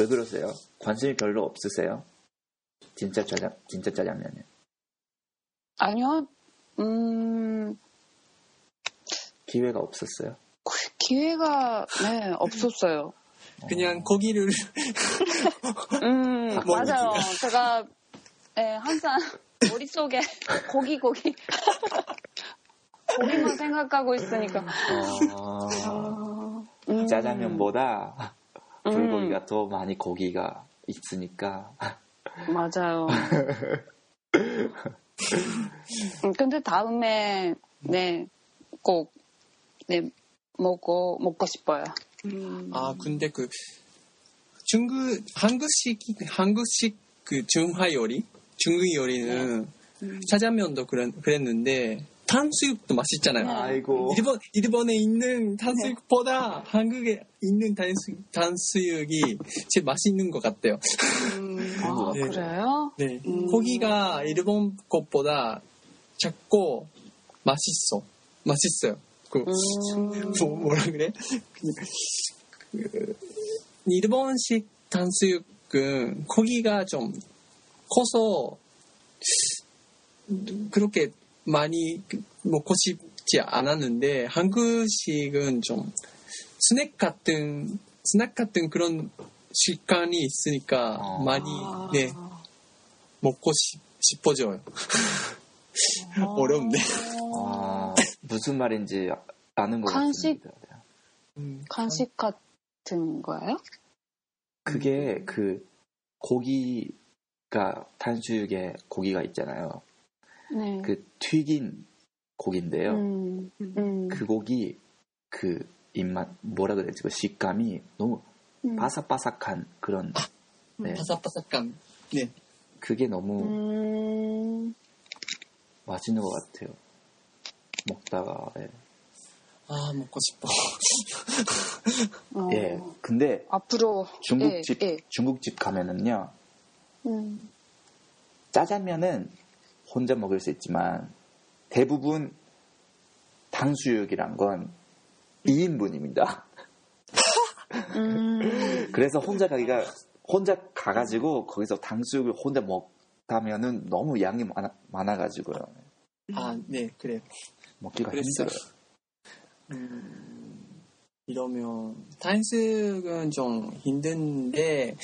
왜 그러세요? 관심이 별로 없으세요? 진짜 짜장 진짜 짜장면에 아니요, 음 기회가 없었어요. 기회가 네 없었어요. 그냥 고기를 [laughs] 음 뭐, 맞아요. 제가 네, 항상 머릿속에 고기 고기 고기만 생각하고 있으니까 어, 음, 짜장면보다 음. 불고기가 더 많이 고기가 있으니까 맞아요. [laughs] 음, 근데 다음에 네 꼭 네, 먹고 먹고 싶어요. 음. 아 근데 그 중국 한국식 한국식 그 중화 요리 중국 요리는 음. 짜장면도 그랬, 그랬는데 탕수육도 맛있잖아요. 아이고 일본 일본에 있는 탕수육보다 한국에 있는 탕수육, 탕수육이 제일 맛있는 것 같아요. 음. 아 네. 그래요? 네, 음. 고기가 일본 것보다 작고 맛있어, 맛있어요. 그 음. 뭐, 뭐라 그래? 그, 일본식 탕수육은 고기가 좀 커서 그렇게 많이 먹고 싶지 않았는데 한국식은 좀 스낵 같은 스낵 같은 그런 식감이 있으니까 어. 많이 아. 네 먹고 싶, 싶어져요. 어려운데. 아, [laughs] 무슨 말인지 아는 것 간식? 같습니다. 음, 간식 같은 거예요? 그게 그 고기가 탄수육에 고기가 있잖아요. 네. 그 튀긴 고기인데요. 음, 음, 그 고기 그 입맛 뭐라 그래야지 그 식감이 너무 음. 바삭바삭한 그런 네. 바삭바삭감. 네. 그게 너무 음, 맛있는 것 같아요. 먹다가 예. 아 먹고 싶어. [laughs] 어, 예. 근데 앞으로 중국집 예, 예. 중국집 가면은요 음, 짜장면은 혼자 먹을 수 있지만 대부분 탕수육이란 건 2인분입니다. 음, [laughs] 그래서 혼자 가기가 혼자 가가지고 거기서 탕수육을 혼자 먹다면은 너무 양이 많아, 많아가지고요 아 네 그래. 먹기가 그랬어요. 힘들어요. 음, 이러면 탕수육은 좀 힘든데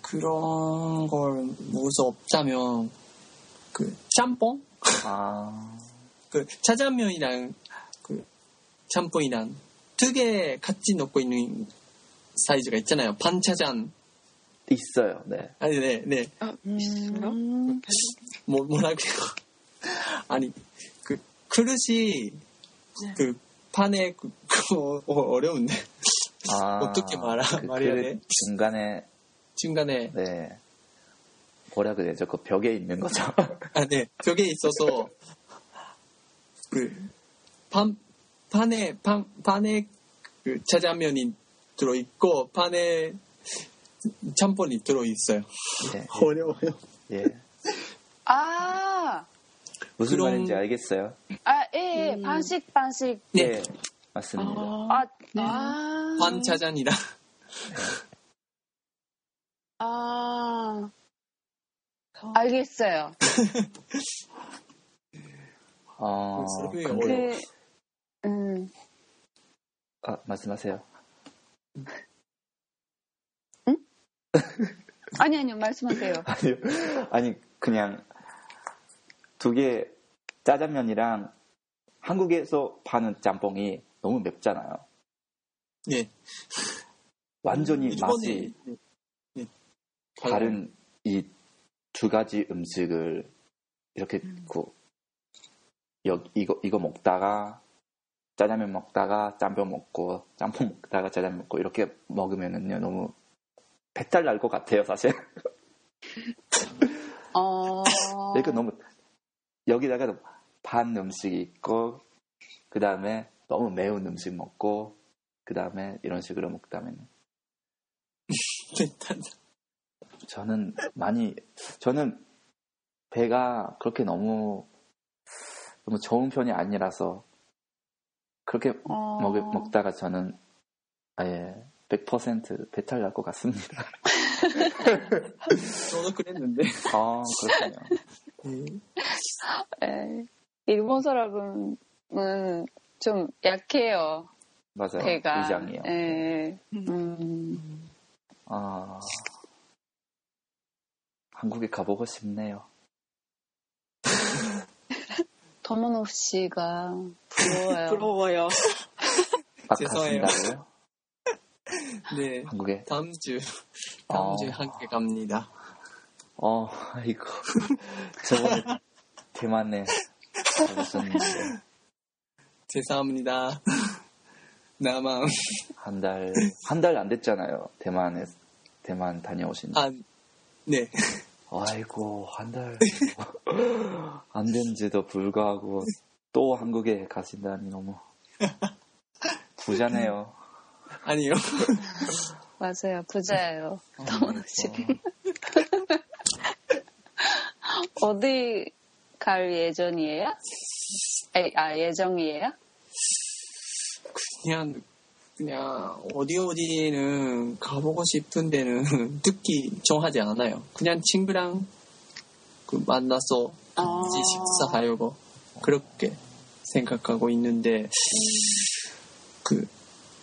그런 걸 무서 없다면 그 짬뽕 아, [laughs] 그 짜장면이랑 그 짬뽕이랑 두 개 같이 넣고 있는 사이즈가 있잖아요. 반짜장 있어요. 네. 아니 네 네 아, 있어요? 음, 뭐 뭐라고요? [laughs] 아니 그 그릇이 네. 그 판에 그, 그 어, 어려운데 아, [laughs] 어떻게 말하- 그 말해야 돼? 중간에 중간에 네 뭐라 그래야죠? 그 벽에 있는 거죠. [laughs] 아, 네. 벽에 있어서, 그, 판, 판에, 판, 판에 그 짜장면이 들어 있고, 판에 짬뽕이 들어 있어요. 예, [laughs] 어려워요. 예. 아, 무슨 그런- 말인지 알겠어요? 아, 예, 예. 음. 반씩 반씩. 네. 예, 맞습니다. 아, 네. 아, 판 짜장이랑, 아, 알겠어요. 아, 근데, 음, 아, 말씀하세요. 아니, 아니요, 말씀하세요. 아니, 아니, 그냥 두 개 짜장면이랑 한국에서 파는 짬뽕이 너무 맵잖아요. 네. 완전히 일본에 맛이 네. 네. 다른 이 두 가지 음식을 이렇게 음. 그 여, 이거 이거 먹다가 짜장면 먹다가 짬뽕 먹고 짬뽕 먹다가 짜장면 먹고 이렇게 먹으면은요 너무 배탈 날 것 같아요 사실. [laughs] 어, 이렇게 너무 여기다가 반 음식이 있고 그 다음에 너무 매운 음식 먹고 그 다음에 이런 식으로 먹다면 [laughs] 저는 많이 저는 배가 그렇게 너무 너무 좋은 편이 아니라서 그렇게 어, 먹, 먹다가 저는 아예 100% 배탈 날 것 같습니다. [laughs] [laughs] 저도 그랬는데. 아 그렇군요. 네. 에, 일본 사람은 좀 약해요. 맞아요. 배가. 위장이요. 예. 음, 아 한국에 가보고 싶네요. [laughs] 더머노 씨가 [laughs] 부러워요. 부러워요. 아 죄송해요. 네. 한국에? 다음 주, 다음 어. 주에 함께 갑니다. 어, 아이고. [laughs] 저번에 대만에 가셨는데 죄송합니다. [laughs] 나만, 한 달, 한 달 안 됐잖아요. 대만에, 대만 다녀오신. 아, 네. 아이고, 한 달. [laughs] 안 된지도 불구하고 또 한국에 가신다니 너무 부자네요. 아니요. [laughs] 맞아요. 부자예요. 어, 더머노 씨. [laughs] 어디 갈 예정이에요? 에, 아, 예정이에요? 그냥, 그냥, 어디 어디는 가보고 싶은 데는 [laughs] 특히 정하지 않아요. 그냥 친구랑 그 만나서 아. 같이 식사하려고 그렇게 생각하고 있는데, 그,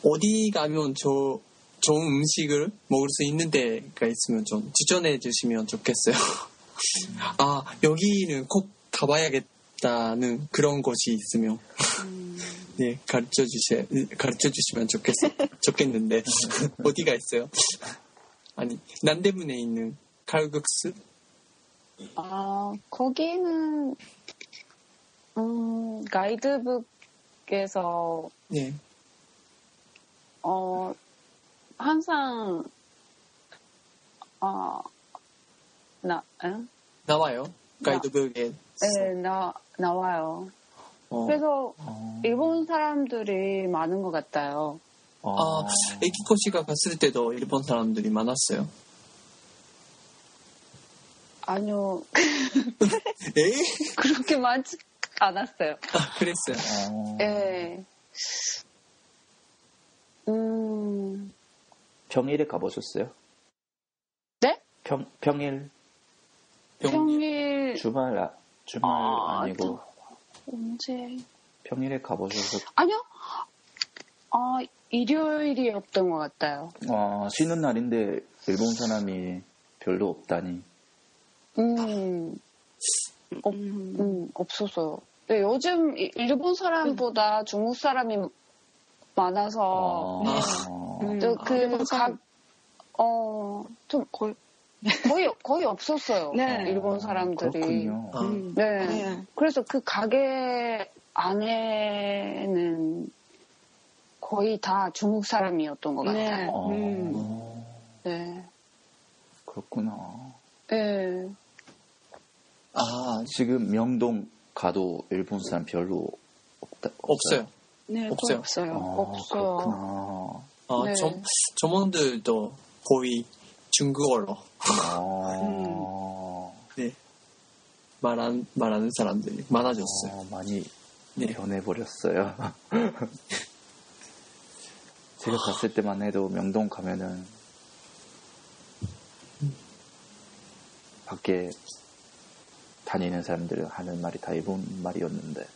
어디 가면 저, 좋은 음식을 먹을 수 있는 데가 있으면 좀 추천해 주시면 좋겠어요. [laughs] 아, 여기는 꼭 가봐야겠다는 그런 곳이 있으면, [laughs] 네, 가르쳐 주시, 가르쳐 주시면 좋겠어, 좋겠는데, [laughs] 어디가 있어요? 아니, 난대문에 있는 칼국수? 아, 거기는, 음, 가이드북에서, 네, 어, 항상, 어, 나, 응? 나와요. 가이드북에. 네, 나, 나와요. 어, 그래서 어, 일본 사람들이 많은 것 같아요. 어, 아, 에키코 씨가 갔을 때도 일본 사람들이 많았어요. 아니요? [laughs] 그렇게 많지 않았어요. 아, 그랬어요. 어, 예. 음, 평일에 가보셨어요? 네? 평, 평일, 병, 평일, 주말, 아, 주말 아, 아, 니고 언제? 평일에 가보셔서 아니요. 아, 일요일이었던 것 같아요. 어, 쉬는 날인데 일본 사람이 별로 없다니. 음, 어, 음. 음, 없었어요. 네, 요즘 이- 일본 사람보다 중국 사람이 많아서, 어, 네. 어, 음. 또 아, 그. 각, 어, 좀 거의, 거의, 거의 없었어요. 네. 일본 사람들이. 그렇군요. 아, 음. 네. 네. 그래서 그 가게 안에는 거의 다 중국 사람이었던 것 네. 같아요. 어, 음. 네. 그렇구나. 네. 아, 지금 명동 가도 일본 사람 별로 없다, 없어요. 네, 없어요. 없어요. 어, 없어요. 그렇구나. 아, 네. 점, 점원들도 거의 중국어로 어, [laughs] 네, 말한, 말하는 사람들이 많아졌어요. 어, 많이 네. 변해버렸어요. [laughs] 제가 갔을 때만 해도 명동 가면은 밖에 다니는 사람들 하는 말이 다 일본 말이었는데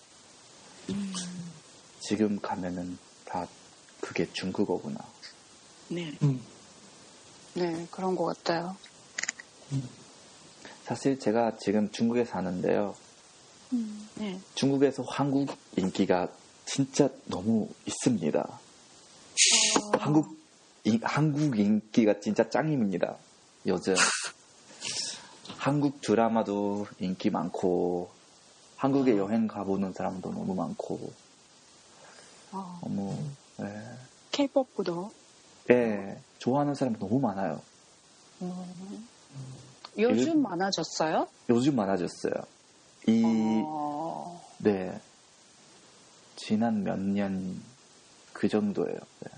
지금 가면은 다 그게 중국어구나. 네. 음. 네, 그런 것 같아요. 사실 제가 지금 중국에 사는데요. 네. 중국에서 한국 인기가 진짜 너무 있습니다. 한국 이- 한국 인기가 진짜 짱입니다. 요즘 한국 드라마도 인기 많고 한국에 여행 가보는 사람도 너무 많고 어, 너무 예, K-POP도 예, 좋아하는 사람 너무 많아요. 요즘 많아졌어요? 요즘 많아졌어요. 이 어, 네. 지난 몇 년 그 정도예요. 네.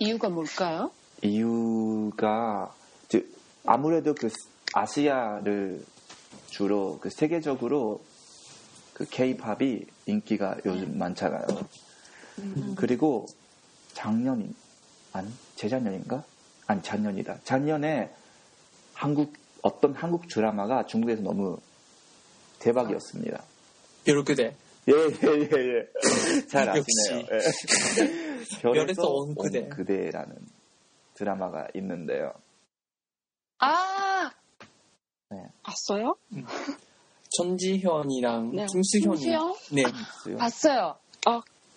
이유가 뭘까요? 이유가 즉, 아무래도 그 아시아를 주로 그 세계적으로 그 K-팝이 인기가 요즘 많잖아요. 그리고 작년인 아니 재작년인가? 아니 작년이다. 작년에 한국 어떤 한국 드라마가 중국에서 너무 대박이었습니다. 벼르그대. 예, 예, 예, 예. [laughs] 잘. 아시네요. 예. 별에서 온 그대. 온 그대라는 드라마가 있는데요. 아, 봤어요? [laughs] 전지현이랑 네. 김수현이. 김수현? 네. 있어요. 봤어요.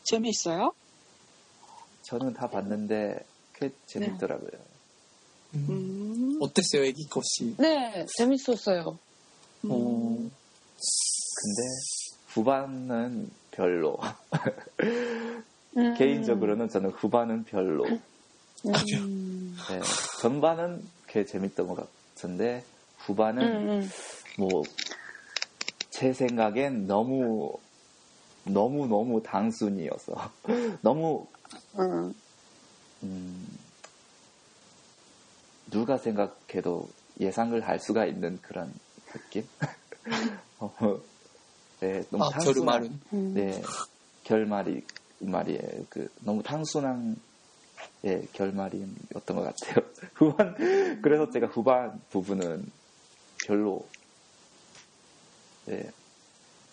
재미있어요? 저는 다 봤는데 꽤 재밌더라고요. 음. 음. 어땠어요, 애기 것이? 네, 재밌었어요. 어, 근데 후반은 별로. 음. [laughs] 개인적으로는 저는 후반은 별로. 음. 네, 전반은 꽤 재밌던 것 같은데 후반은 음, 음. 뭐제 생각엔 너무 [laughs] 너무 너무 단순이어서 너무 음. 음, 누가 생각해도 예상을 할 수가 있는 그런 느낌. [laughs] 어, 네, 너무 아, 단순한. 음. 네 결말이 말이에요. 그 너무 단순한 예, 결말이었던 것 같아요. [laughs] 후반 그래서 제가 후반 부분은 별로 예.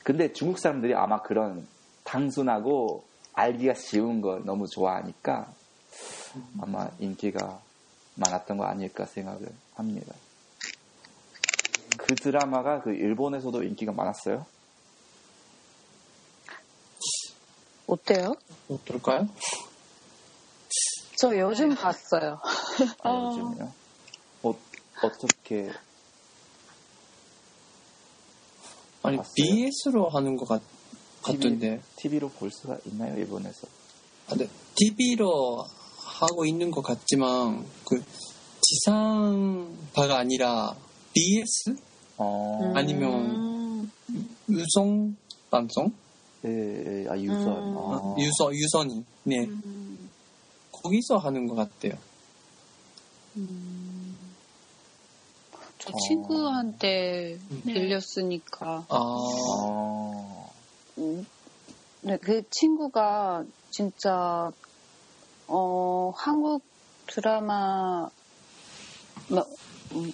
근데 중국 사람들이 아마 그런 단순하고 알기가 쉬운 걸 너무 좋아하니까 아마 인기가 많았던 거 아닐까 생각을 합니다. 그 드라마가 그 일본에서도 인기가 많았어요? 어때요? 어떨까요? 저 요즘 봤어요. 아, 어. 요즘요? 어, 어떻게 아니, 봤어요? BS로 하는 것 같, 같던데. TV로 볼 수가 있나요, 일본에서? 아, 네. TV로 하고 있는 것 같지만, 그, 지상파가 아니라, BS? 어, 음. 아니면- 유성 방송? 예, 예, 아, 유선. 음. 아, 유선, 유선이. 네. 음. 거기서 하는 것 같아요. 저 어. 친구한테 네. 들렸으니까. 아, 어, 음, 네, 그 친구가 진짜 어 한국 드라마 뭐, 음,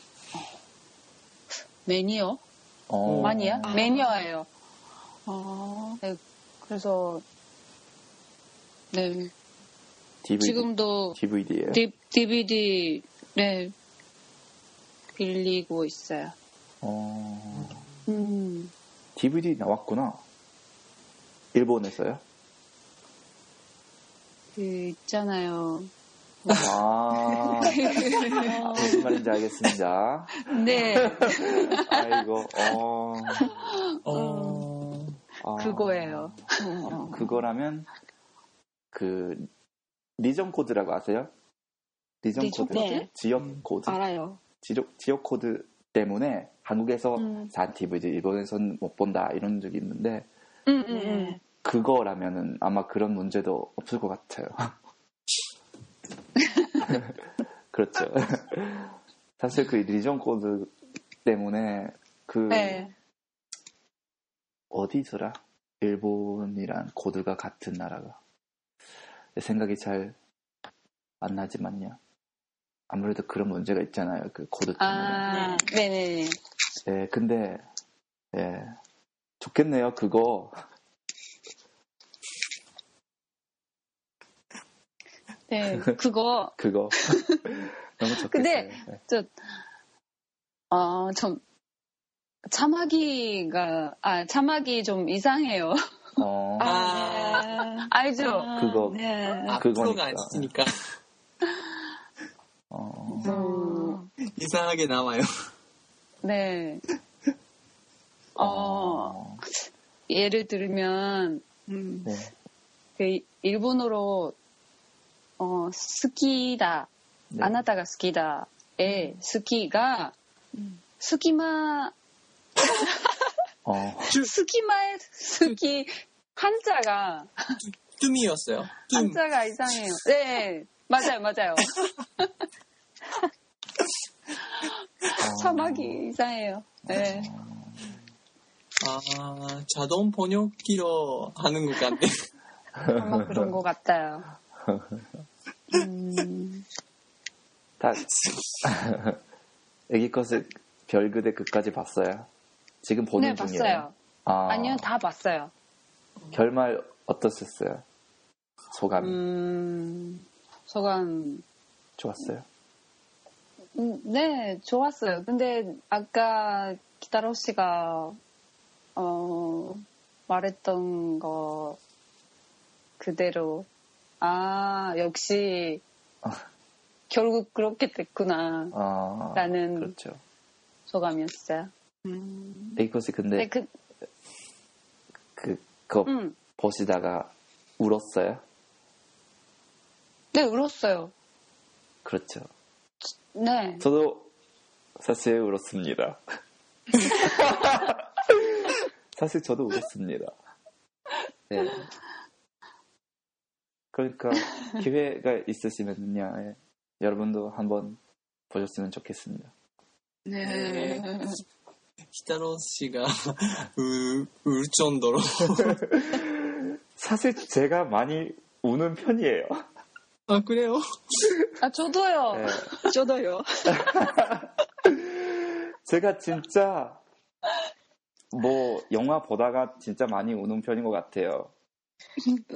매니어? 어, 마니아 아. 매니아예요. 어, 그래서 네. DVD, 지금도 DVD예요? 디, DVD 네 빌리고 있어요. 어, 음. DVD 나왔구나. 일본에서요? 그 있잖아요. 아, 무슨 말인지 알겠습니다. 네, 아이고, 어, 어, 아, 그거예요. 어. 그거라면 그 region code라고 아세요? region region code, code? 지역 코드, 알아요. 지역, 코드 때문에 한국에서 음. 산 DVD 일본에서는 못 본다 이런 적이 있는데 음, 음, 네. 음. 그거라면은 아마 그런 문제도 없을 것 같아요. [laughs] 그렇죠. [laughs] 사실 그 region code 때문에 그 네. 어디더라? 일본이랑 코드가 같은 나라가 내 생각이 잘 안 나지만요. 아무래도 그런 문제가 있잖아요. 그 코드 때문에. 아, 네. 네네네. 예, 근데, 예. 좋겠네요, 그거. 네, 그거. [laughs] 그거. 너무 좋겠어요. 근데, 네. 저, 어, 좀, 차마기가, 아, 차마기 좀 이상해요. 어. 아, 아. 알죠? 그거. 네. 그거니까. 아, 그거니까. 이상하게 나와요. 네. 어, 어, 예를 들면, 음, 네. 그 일본어로, 어, 스키다, 네. 아나타가 스키다의 스키가, 음. 스키마, [laughs] 어, 스키마의 스키, 한자가, 뜸이었어요. 뜸. 한자가 이상해요. 네, 맞아요, 맞아요. [laughs] 자막이 이상해요. 네. 아, 자동 번역기로 하는 것 같네. 아마 그런 것 같아요. 음, 다 애기 컷을 별 그대 끝까지 봤어요. 지금 보는 네, 중이에요. 봤어요. 아, 아니요, 다 봤어요. 결말 어떠셨어요? 소감이 음, 소감, 좋았어요? 음, 네, 좋았어요. 근데 아까 기타로 씨가, 어, 말했던 거 그대로, 아, 역시, 결국 그렇게 됐구나. 아, 라는 그렇죠. 소감이었어요. 음, 애기 컷이 근데 네, 그, 그 그거 음, 보시다가 울었어요? 네, 울었어요. 그렇죠. 네. 저도 사실 울었습니다. [laughs] 사실 저도 울었습니다. 네. 그러니까 기회가 있으시면요, 예. 여러분도 한번 보셨으면 좋겠습니다. 네. 히타로 씨가 울, 울 정도로. 사실 제가 많이 우는 편이에요. 아, 그래요? 아, 저도요. 네. 저도요. [laughs] 제가 진짜 뭐 영화 보다가 진짜 많이 우는 편인 것 같아요.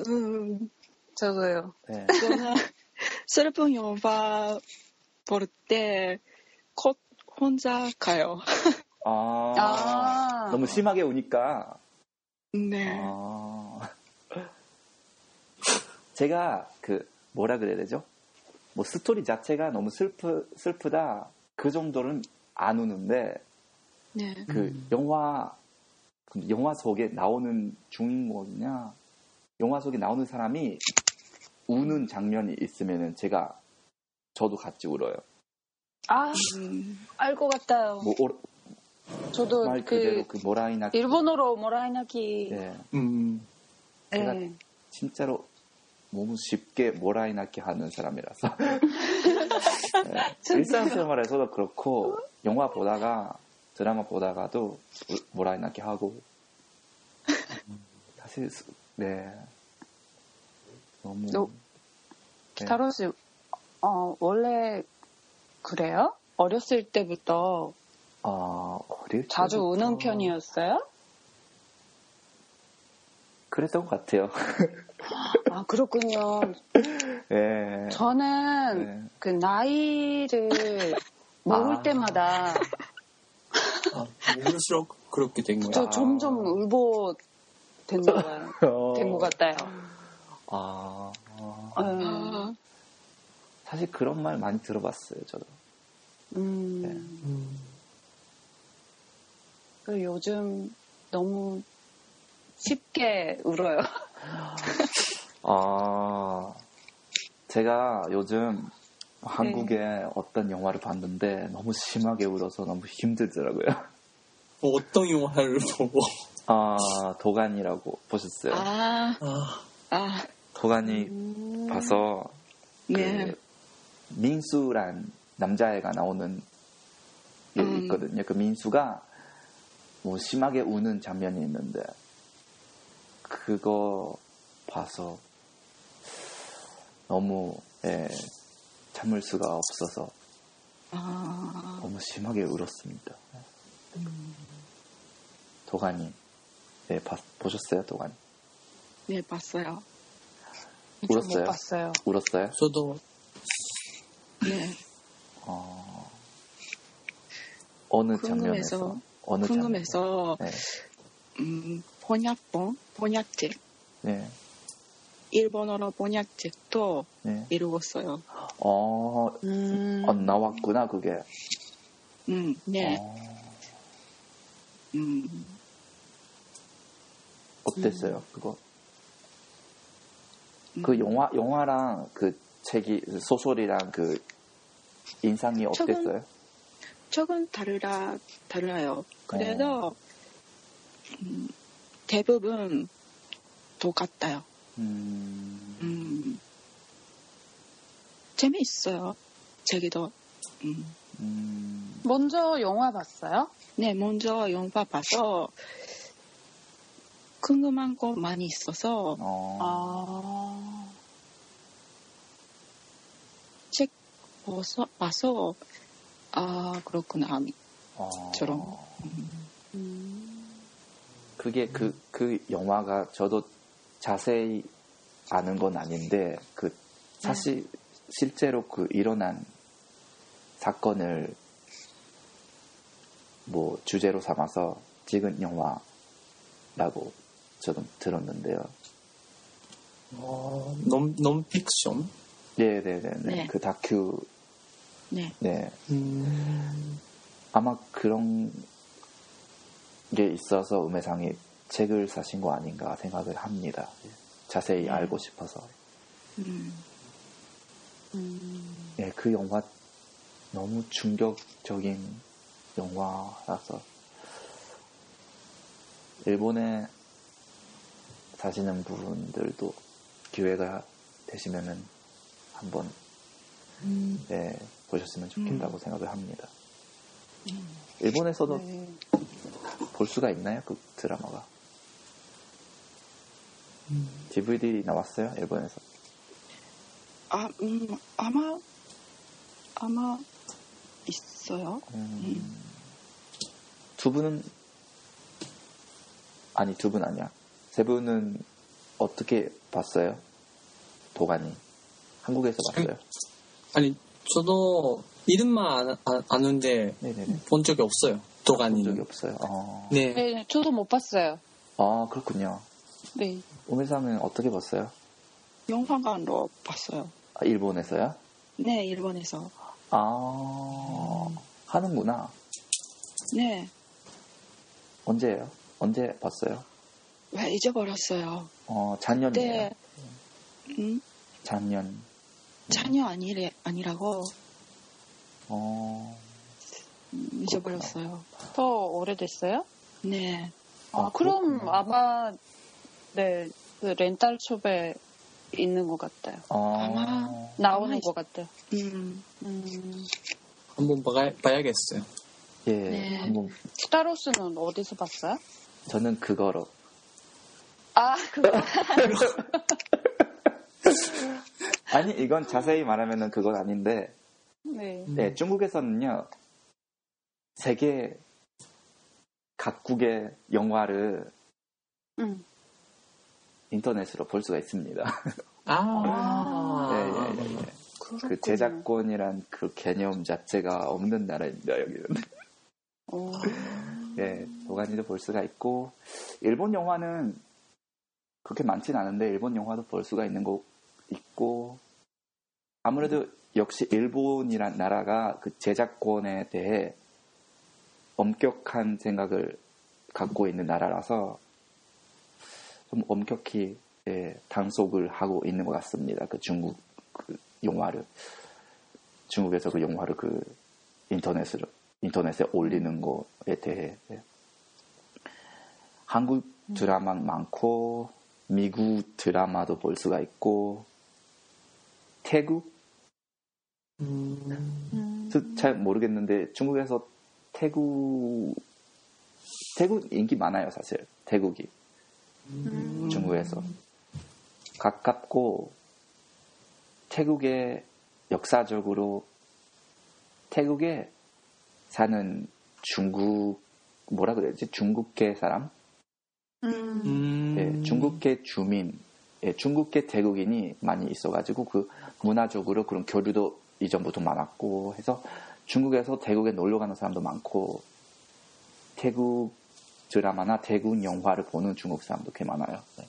음, 저도요. 네. 저는 슬픈 영화 볼 때 곧 혼자 가요. 아, 아. 너무 심하게 우니까. 네. 아. 제가 그 뭐라 그래야 되죠? 뭐 스토리 자체가 너무 슬프 슬프다 그 정도는 안 우는데 네. 그 영화 그 영화 속에 나오는 주인공이냐 영화 속에 나오는 사람이 우는 장면이 있으면은 제가 저도 같이 울어요. 아, 음, 알것 같아요. 뭐 오- 저도 말 그, 그대로 그 모라이나 일본어로 모라이나키. 네, 음, 제가 네. 진짜로 너무 쉽게 모라이나게 하는 사람이라서. [laughs] 네, 일상생활에서도 그렇고 영화 보다가 드라마 보다가도 모라이나게 하고. [laughs] 사실 수- 네. 너무 너- 기타로 씨, 어, 원래 그래요? 어렸을 때부터 아 어릴 자주 때부터? 우는 편이었어요? 그랬던 것 같아요. [laughs] 아, 그렇군요. 네. [laughs] 저는 네. 그 나이를 먹을 아. 때마다 아, 모를수록 그렇게 된 거야. 저 점점 울보 된 거예요. 어, 된것 같아요. 아, 아, 음, 아, 사실 그런 말 많이 들어봤어요, 저도. 음, 네. 음, 요즘 너무 쉽게 울어요. [laughs] 아, 제가 요즘 한국의 어떤 영화를 봤는데 너무 심하게 울어서 너무 힘들더라고요. [laughs] 뭐 어떤 영화를 보고. 아, 도간이라고 보셨어요? 아, 아, 아, 도간이 음. 봐서 네. 그 민수란 남자애가 나오는 게 음. 있거든요. 그 민수가 뭐 심하게 우는 장면이 있는데 그거 봐서 너무 예, 참을 수가 없어서 아, 너무 심하게 울었습니다. 도가니 네, 봐- 보셨어요, 도가니? 네, 봤어요. 못 울었어요? 봤어요. 울었어요? 저도 네. 어, 어느 장면에서? 궁금해서 어느 궁금해서 장면? 음, 번역본 번역책 네. 일본어로 번역책도 네. 읽었어요. 어, 음. 어, 나왔구나, 그게. 음, 네. 어, 음, 어땠어요, 그거? 음. 그 영화, 영화랑 그 책이, 소설이랑 그 인상이 어땠어요? 조금 다르라 달라요. 그래서 음, 대부분 똑같아요. 음, 음, 재미있어요. 제기도. 음. 음, 먼저 영화 봤어요? 네, 먼저 영화 봐서 궁금한 거 많이 있어서 어, 아. 책 봐서, 봐서 아 그렇구나. 어, 저런. 음. 그게 그, 그 영화가 저도 자세히 아는 건 아닌데, 그, 사실, 실제로 그 일어난 사건을 뭐 주제로 삼아서 찍은 영화라고 저도 들었는데요. 어, 논, 논픽션? 네네네. 네. 그 다큐, 네, 네. 음, 아마 그런 게 있어서 음해상이 책을 사신 거 아닌가 생각을 합니다. 자세히 네. 알고 싶어서. 음, 음. 네, 그 영화 너무 충격적인 영화라서 일본에 사시는 분들도 기회가 되시면은 한번 음, 네, 보셨으면 좋겠다고 음. 생각을 합니다. 음. 일본에서도 네. 볼 수가 있나요? 그 드라마가 음. DVD 나왔어요? 일본에서? 아, 음, 아마 아마 있어요. 음, 두 분은 아니 두 분 아니야. 세 분은 어떻게 봤어요? 도가니 한국에서 봤어요? 아니, 저도 이름만 아, 아, 아는데 네네네. 본 적이 없어요. 본 도가니. 적이 없어요. 어. 네. 네, 저도 못 봤어요. 아 그렇군요. 네. 오메상은 어떻게 봤어요? 영화관으로 봤어요. 아, 일본에서요? 네, 일본에서. 아 하는구나. 네, 언제예요? 언제 봤어요? 왜 잊어버렸어요. 어 작년이에요. 네, 음, 작년. 자녀 아니래 아니라고 어. 음, 잊어버렸어요. 더 오래됐어요? 네, 아, 아, 그럼 그렇구나. 아마 네, 그 렌탈숍에 있는 것 같아요. 아. 아마 나오는 아마 것 같아요. 음, 음, 한번 봐야, 봐야겠어요. 예, 네. 한번 스타로스는 어디서 봤어요? 저는 그거로 아, 그거. [laughs] 아니 이건 자세히 말하면은 그건 아닌데 네. 네, 중국에서는요 세계 각국의 영화를 음. 인터넷으로 볼 수가 있습니다. [laughs] 아. 예, 예, 예, 예. 그렇구나. 그 제작권이란 그 개념 자체가 없는 나라입니다 여기는. 오. [laughs] 예, 도가니도 볼 수가 있고 일본 영화는 그렇게 많진 않은데 일본 영화도 볼 수가 있는 거 있고 아무래도 역시 일본이란 나라가 그 제작권에 대해 엄격한 생각을 갖고 있는 나라라서 좀 엄격히 예, 단속을 하고 있는 것 같습니다. 그 중국 그 영화를 중국에서 그 영화를 그 인터넷으로 인터넷에 올리는 거에 대해 예. 한국 드라마 많고 미국 드라마도 볼 수가 있고 태국 음, 잘 모르겠는데 중국에서 태국 태국 인기 많아요 사실 태국이 음. 중국에서 가깝고 태국에 역사적으로 태국에 사는 중국 뭐라 그래야지 중국계 사람 음. 음. 예, 중국계 주민에 예, 중국계 태국인이 많이 있어가지고 그 문화적으로 그런 교류도 이전부터 많았고 해서 중국에서 태국에 놀러 가는 사람도 많고 태국 드라마나 태국 영화를 보는 중국 사람도 꽤 많아요. 네.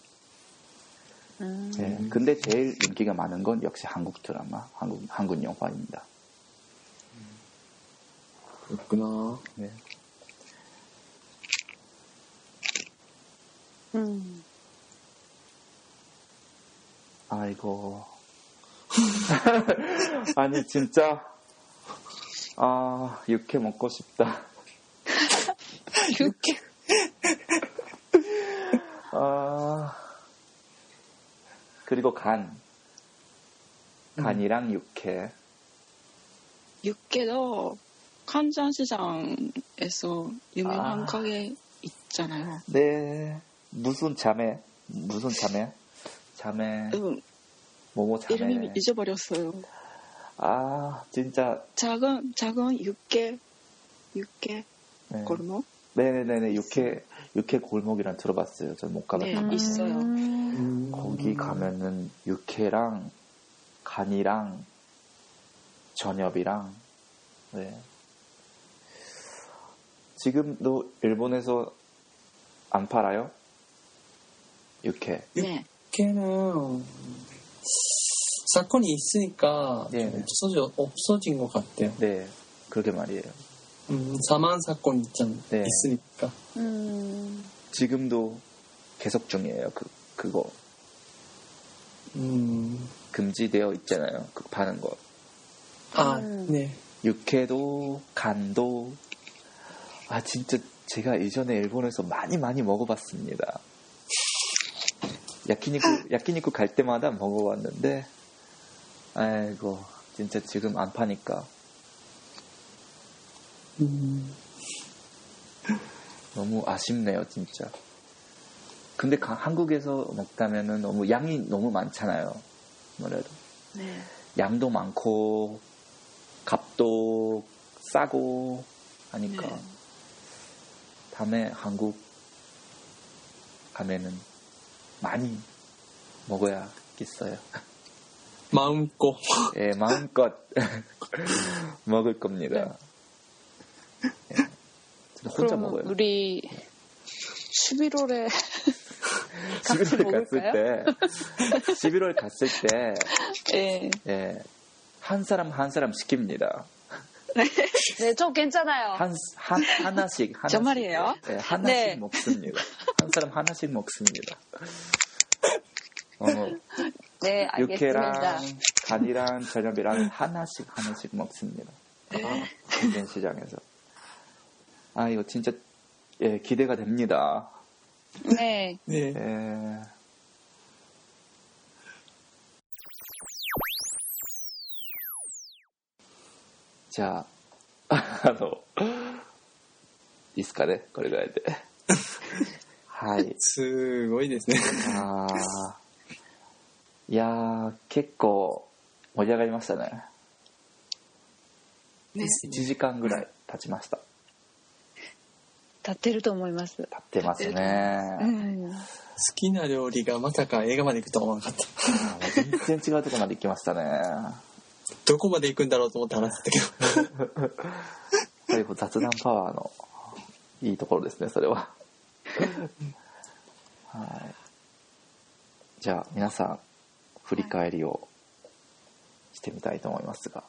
음. 네, 근데 제일 인기가 많은 건 역시 한국 드라마, 한국 한국 영화입니다. 그렇구나. 네. 음. 아이고. [laughs] 아니 진짜 아 육회 먹고 싶다. 육개. 아 그리고 간 간이랑 육회. 육개도 간장시장에서 유명한 아. 가게 있잖아요. 네 무슨 자매 무슨 자매 자매 음, 뭐뭐 자매. 이름이 잊어버렸어요. 아 진짜 작은 작은 육개 육개 네. 골목 네네네네 육회 육회 골목이란 들어봤어요. 전 못 가봤어요. 네, 있어요. 음. 거기 가면은 육회랑 간이랑 전엽이랑 네. 지금도 일본에서 안 팔아요? 육회. 네. 걔는 사건이 있으니까 네. 좀 없어져 없어진 것 같아요. 네, 그러게 말이에요. 음, 사망 사건 있잖아 네. 있으니까. 음. 지금도 계속 중이에요. 그 그거 음, 금지되어 있잖아요. 그 파는 거. 아, 음. 네. 육회도 간도 아 진짜 제가 예전에 일본에서 많이 많이 먹어봤습니다. 야키니쿠 야키니쿠 갈 때마다 먹어봤는데 아이고 진짜 지금 안 파니까 음, 너무 아쉽네요 진짜. 근데 가- 한국에서 먹다면은 너무 양이 너무 많잖아요. 아무래도 네. 양도 많고 값도 싸고 하니까 네. 다음에 한국 가면은 많이 먹어야겠어요. 마음껏. 예, 마음껏 [laughs] 먹을 겁니다. 예. 저는 혼자 그럼 먹어요. 우리 11월에 [laughs] 같이 11월 먹을까요? 갔을 때, 11월 갔을 때, 예. 예, 한 사람 한 사람 시킵니다. 네, 저 괜찮아요. 한, 한 하나씩, 하나씩. 정말이에요? 예, 하나씩 네. 먹습니다. 한 사람 하나씩 먹습니다. 어, 네, 육회랑 알겠습니다. 간이랑 저녁이랑 하나씩 하나씩 먹습니다. 인천 시장에서. 아 이거 진짜 예, 기대가 됩니다. 네. 네. 예.じゃあ、あの、いいっすかねこれぐらいで。はい。すごいですね。あー [laughs] [laughs] いやー、結構盛り上がりましたね。ね1時間ぐらい経ちました。立ってると思います。経ってますね。うん。好きな料理がまさか映画まで行くとは思わなかった。あーもう全然違うところまで行きましたね。どこまで行くんだろうと思って話してたけど。やっぱり雑談パワーのいいところですね、それは。[laughs] はい。じゃあ、皆さん、振り返りをしてみたいと思いますが、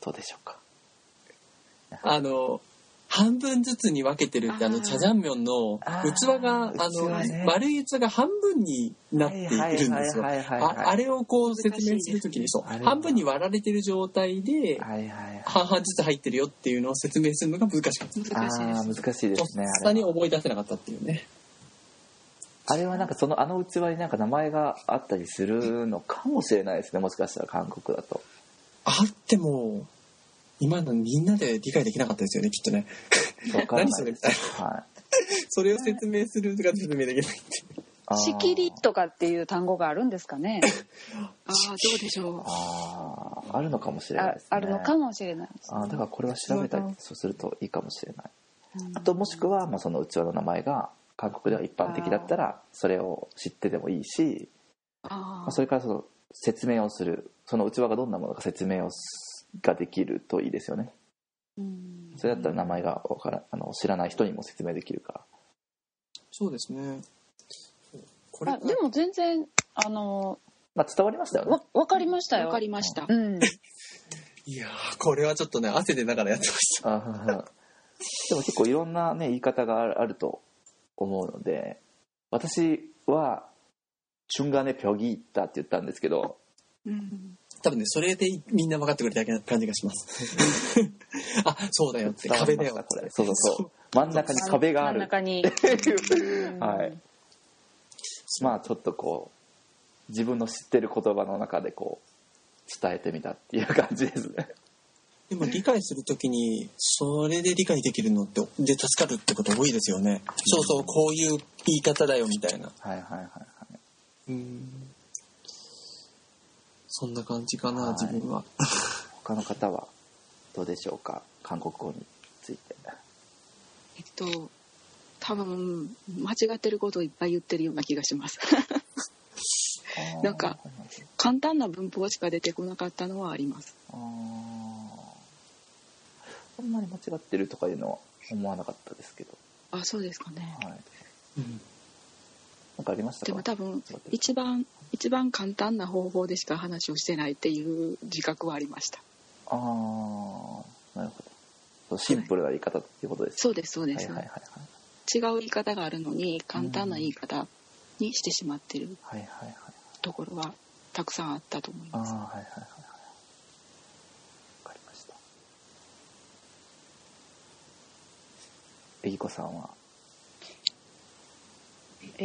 どうでしょうか？あの、半分ずつに分けてるって、あの、チャジャンミョンの器が、あ器ねの、丸い器が半分になっているんですよ。ああれをこう説明するときに、そう、半分に割られてる状態で。半々ずつ入ってるよっていうのを説明するのが難しかった。難しいです。難しいですね。あさに思い出せなかったっていうね。あれはなんかそのあの器になんか名前があったりするのかもしれないですね、もしかしたら韓国だと。あっても、今のみんなで理解できなかったですよね、きっとね。何それないです。はい。それを説明するのが説明できないって仕切りとかっていう単語があるんですかね [laughs] ああ、どうでしょう。あーあるのかもしれないあですね。あるのかもしれないです。あーだからこれは調べたりそうするといいかもしれない。うんあともしくはもうその器の名前が韓国では一般的だったらそれを知っててもいいしまああ、それからその説明をするその器がどんなものか説明をすができるといいですよねうんそれだったら名前がわからあの知らない人にも説明できるからそうですね。これあでも全然、あの、まあ伝わりましたよねわ、わかりましたよ。わかりました。うん。いやー、これはちょっとね、汗出ながらやってました。あははでも結構いろんなね言い方があるあると思うので私は「チュンガネピョギーた」って言ったんですけど、うん多分ね、それでみんな分かってくれた感じがします。[laughs] あ、そうだよって、壁だよこれ。そうそうそう。真ん中に壁がある。真ん中に。はい。まあ、ちょっとこう、自分の知ってる言葉の中でこう、伝えてみたっていう感じですね。でも理解するときに、それで理解できるのって、で助かるってこと多いですよね。そうそう、こういう言い方だよみたいな。はいはいはいはいうん。そんな感じかな、はい自分は。[laughs] 他の方はどうでしょうか？韓国語についてえっと、多分、間違ってることをいっぱい言ってるような気がします。[laughs] なんか簡単な文法しか出てこなかったのはあります。あーそんなに間違ってるとかいうのは思わなかったですけど、あ、そうですかね。はい、うん。なんかありましたか？でも多分一番一番簡単な方法でしか話をしてないっていう自覚はありました。ああなるほど。シンプルな言い方っていうことですそうですそうです、はいはいはいはい。違う言い方があるのに簡単な言い方にしてしまってるはいはいはいところはたくさんあったと思いああます。はいはいはいはいわかりましたえぎこさんは？えー、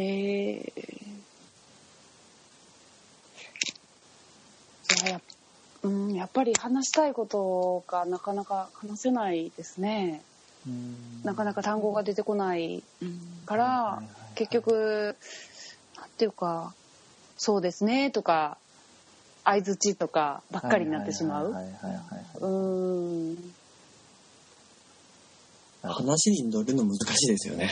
いやや,、うん、やっぱり話したいことがなかなか話せないですね。なかなか単語が出てこないうん。から、はいはいはい。結局なんていうかそうですねとか相づちとかばっかりになってしまう。はいはいはいはいはいはい。うん話に乗るの難しいですよね。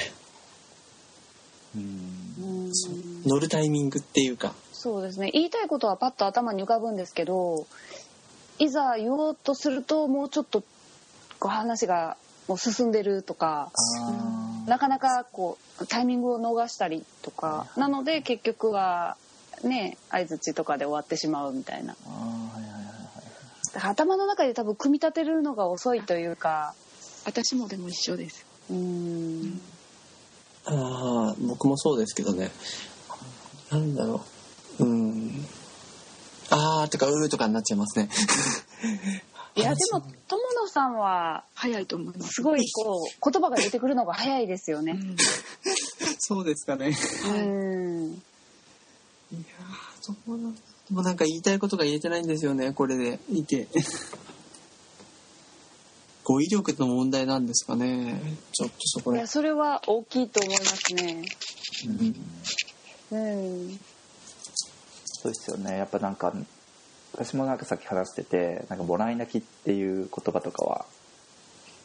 うん。うん乗るタイミングっていうか。そうですね。言いたいことはパッと頭に浮かぶんですけどいざ言おうとするともうちょっとこう話がもう進んでるとかなかなかこうタイミングを逃したりとかなので結局はね相づちとかで終わってしまうみたいな。頭の中で多分組み立てるのが遅いというか私もでも一緒です。うんああ、僕もそうですけどね。なんだろう。うん。あーとかうーとかになっちゃいますね。いやでも友野さんは早いと思います。すごいこう言葉が出てくるのが早いですよね。うんそうですかね。うんいやーそうなんでもなんか言いたいことが言えてないんですよね、これでいて。語彙力の問題なんですかね。ちょっとそこら。いやそれは大きいと思いますね。うん。うんそうですよね。やっぱなんか私もなんかさっき話しててなんかもらい泣きっていう言葉とかは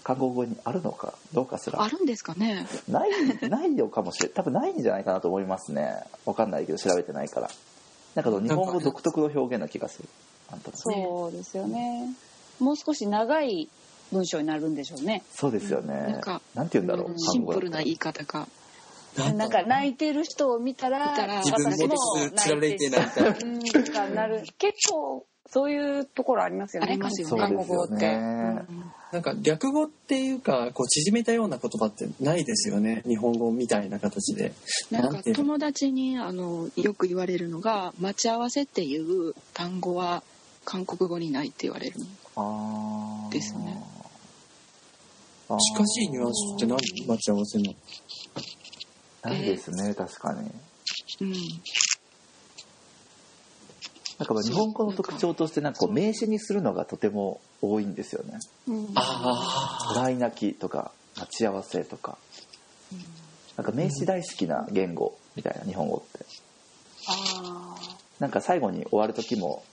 韓国語にあるのかどうかすら。あるんですかね。ないないのかもしれ多分ないんじゃないかなと思いますね。わかんないけど調べてないから。なんか日本語独特の表現な気がする。そうですよね。もう少し長い文章になるんでしょうね。そうですよねなんかなんて言うんだろううんシンプルな言いい方が。なんか泣いてる人を見たら私ももつられてないみたいな。うんとかなる結構そういうところありますよね。ありますよねそう韓国語って。ねなんか略語っていうか、こう縮めたような言葉ってないですよね。日本語みたいな形で。なんかていうの？友達にあのよく言われるのが待ち合わせっていう単語は韓国語にないって言われるですね近しいニュアンスって何？待ち合わせの。ないですね確かに。うん。なんかまあ日本語の特徴としてなんかこう名詞にするのがとても多いんですよね。うん。あもらい泣きとか待ち合わせとか。なんか名詞大好きな言語みたいな日本語って。あなんか最後に終わる時も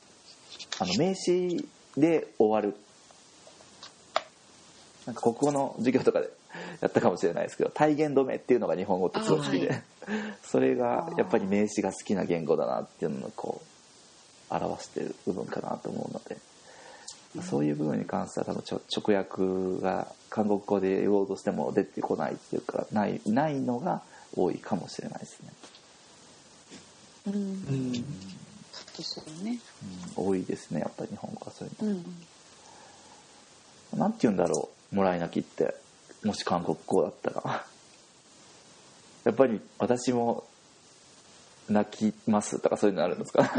あの名詞で終わるなんか国語の授業とかでやったかもしれないですけど体現止めっていうのが日本語ってすごく好きで、あは [laughs] それがやっぱり名詞が好きな言語だなっていうのをこう表してる部分かなと思うので、そういう部分に関しては多分ちょ直訳が韓国語で言おうとしても出てこないっていうかないないのが多いかもしれないですね、うん。うん。そうですよね。うん、多いですねやっぱり日本語はそういうの。うん。なんて言うんだろうもらい泣きってもし韓国語だったらやっぱり私も泣きますとかそういうのあるんですか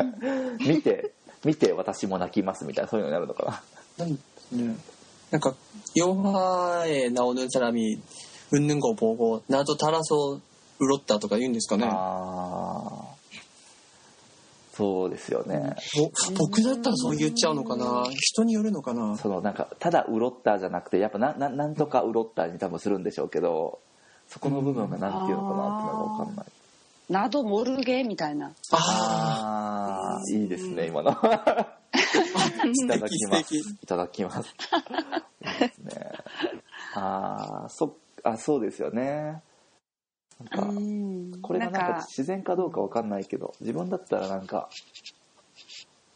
見て見て私も泣きますみたいなそういうのになるのかななんねなんか영화에나오는사람이웃는거보고나도따라서울었다とか言うんですかねああ そうですよね、ぼ僕だったらそう言っちゃうのかな。人によるのかな。そのなんかただうろったじゃなくてやっぱなななんとかうろったに多分するんでしょうけどそこの部分が何ていうのかなっていうのが分かんない。などモルゲみたいな。あああいいですね今の。[laughs] いただきます。いただきます。いいですね。ああそあそうですよねなんかうん。これがなんか自然かどうかわかんないけど自分だったらなんか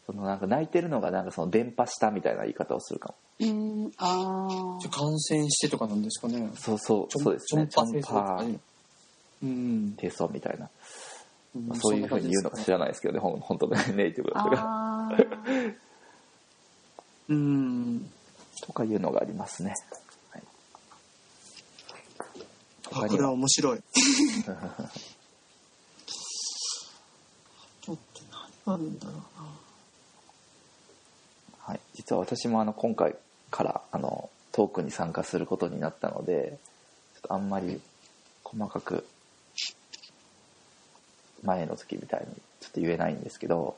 そのなんか泣いてるのがなんかその伝播したみたいな言い方をするかも。うんあじゃあ感染してとかなんですかね。そうそうそうですね。チョンパーうん低層みたいな、うん。まあ、そういうふうに言うのか知らないですけどね。ほん本当ねネイティブだあったらうん。[laughs] とかいうのがありますね、はい、あこれは。面白い。[laughs] ちょっと何があるんだろうな。はい、実は私もあの今回からあのトークに参加することになったのでちょっとあんまり細かく前の時みたいにちょっと言えないんですけど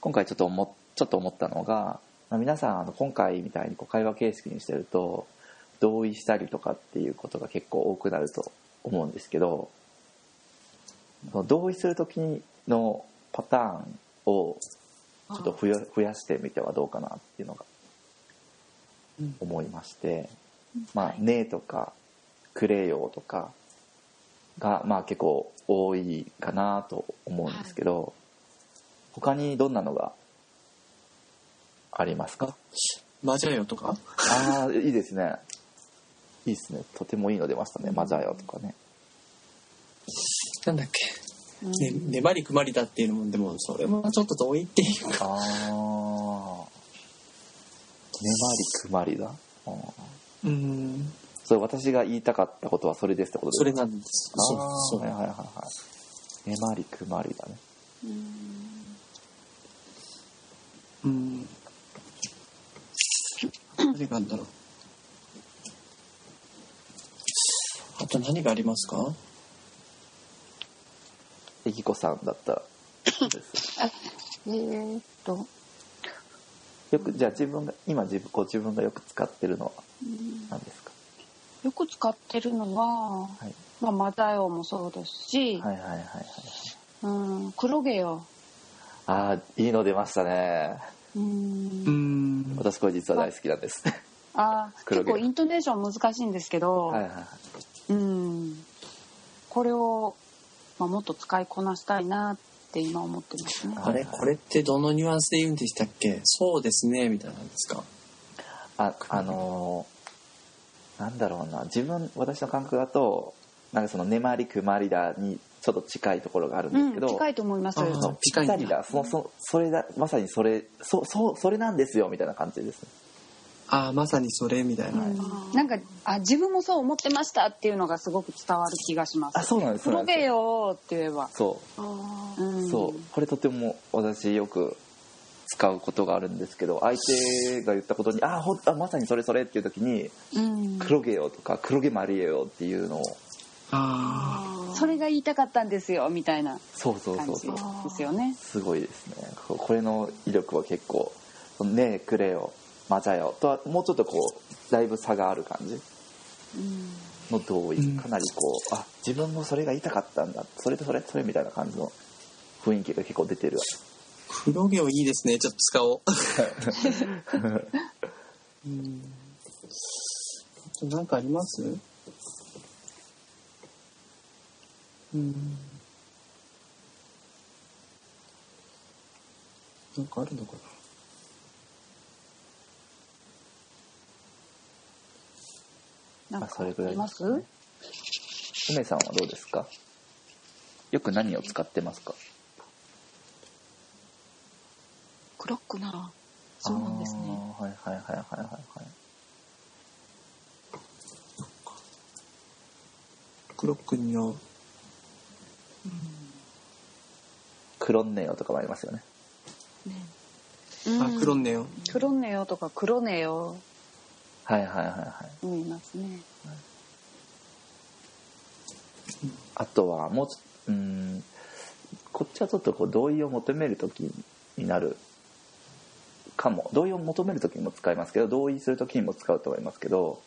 今回ちょっと思っちょっと思ったのが、まあ、皆さんあの今回みたいにこう会話形式にしてると同意したりとかっていうことが結構多くなると思うんですけど同意する時のパターンをちょっと増や増やしてみてはどうかなっていうのがうん。思いまして「まあ、ね」とか「くれよ」とかがまあ結構多いかなと思うんですけど、他にどんなのがありますか？マジャよとか？ああいいですねいいですね。とてもいいの出ましたね「マザよ」とかね。なんだっけ、ね、粘りくまりだっていうのもでもそれもちょっと遠いっていうか。ああ粘りくまりだ？うん。それ私が言いたかったことはそれですってことですか？それなんです。そうあそう。ーはいはいはいはい。粘りくまりだね。うん。何があるんだろうと何がありますか？えきこさんだったえーっと。よくじゃあ自分が今自分ご自分がよく使ってるのは何ですか、よく使ってるのは、はい、まあ、マダヨもそうですし、はいはいはいはいうん、黒毛よ。ああいいの出ましたね。うん。ん。私これ実は大好きなんです。あー黒毛。結構イントネーション難しいんですけど、はいはいはいうん、これを、まあ、もっと使いこなしたいなって今思ってますね。あれこれってどのニュアンスで言うんでしたっけ？そうですねみたいなんですか？ああのーなんだろうな。自分私の感覚だとなんかその粘りくまりだにちょっと近いところがあるんですけど、うん、近いと思います。あーそのぴったりだ。そのそそれだまさにそれそそうそれなんですよみたいな感じですねああまさにそれみたいな、うん。なんかあ自分もそう思ってましたっていうのがすごく伝わる気がします。あそうなんです黒毛よって言えば。そう。うん。そう。これとても私よく使うことがあるんですけど相手が言ったことに「あほんあまさにそれそれ」っていう時にうん「黒毛よ」とか「黒毛マリエよ」っていうのを。あそれが言いたかったんですよみたいなそうそう感じそう。そうですよね。すごいですね。ここれの威力は結構「そのねえくれよ」「マザよとはもうちょっとこうだいぶ差がある感じ。の同意。かなりこうあ自分もそれが言いたかったんだ。それとそれそれみたいな感じの雰囲気が結構出てる黒毛いいですね。ちょっと使おう。[laughs] うん。何かあります？うん。なんかあるのかな？なんかあそれぐらいあります？ね梅さんはどうですか？よく何を使ってますか？クロックなそうなんですね。はいはいはいはいはいはい。クロックには、うん。クロンネオとかもありますよね。ね。あ、クロンネオ。クロネオとかクロネオはいはいはいはいもいますね。あとはもううんこっちはちょっとこう同意を求める時になるかも同意を求める時にも使いますけど同意する時にも使うと思いますけど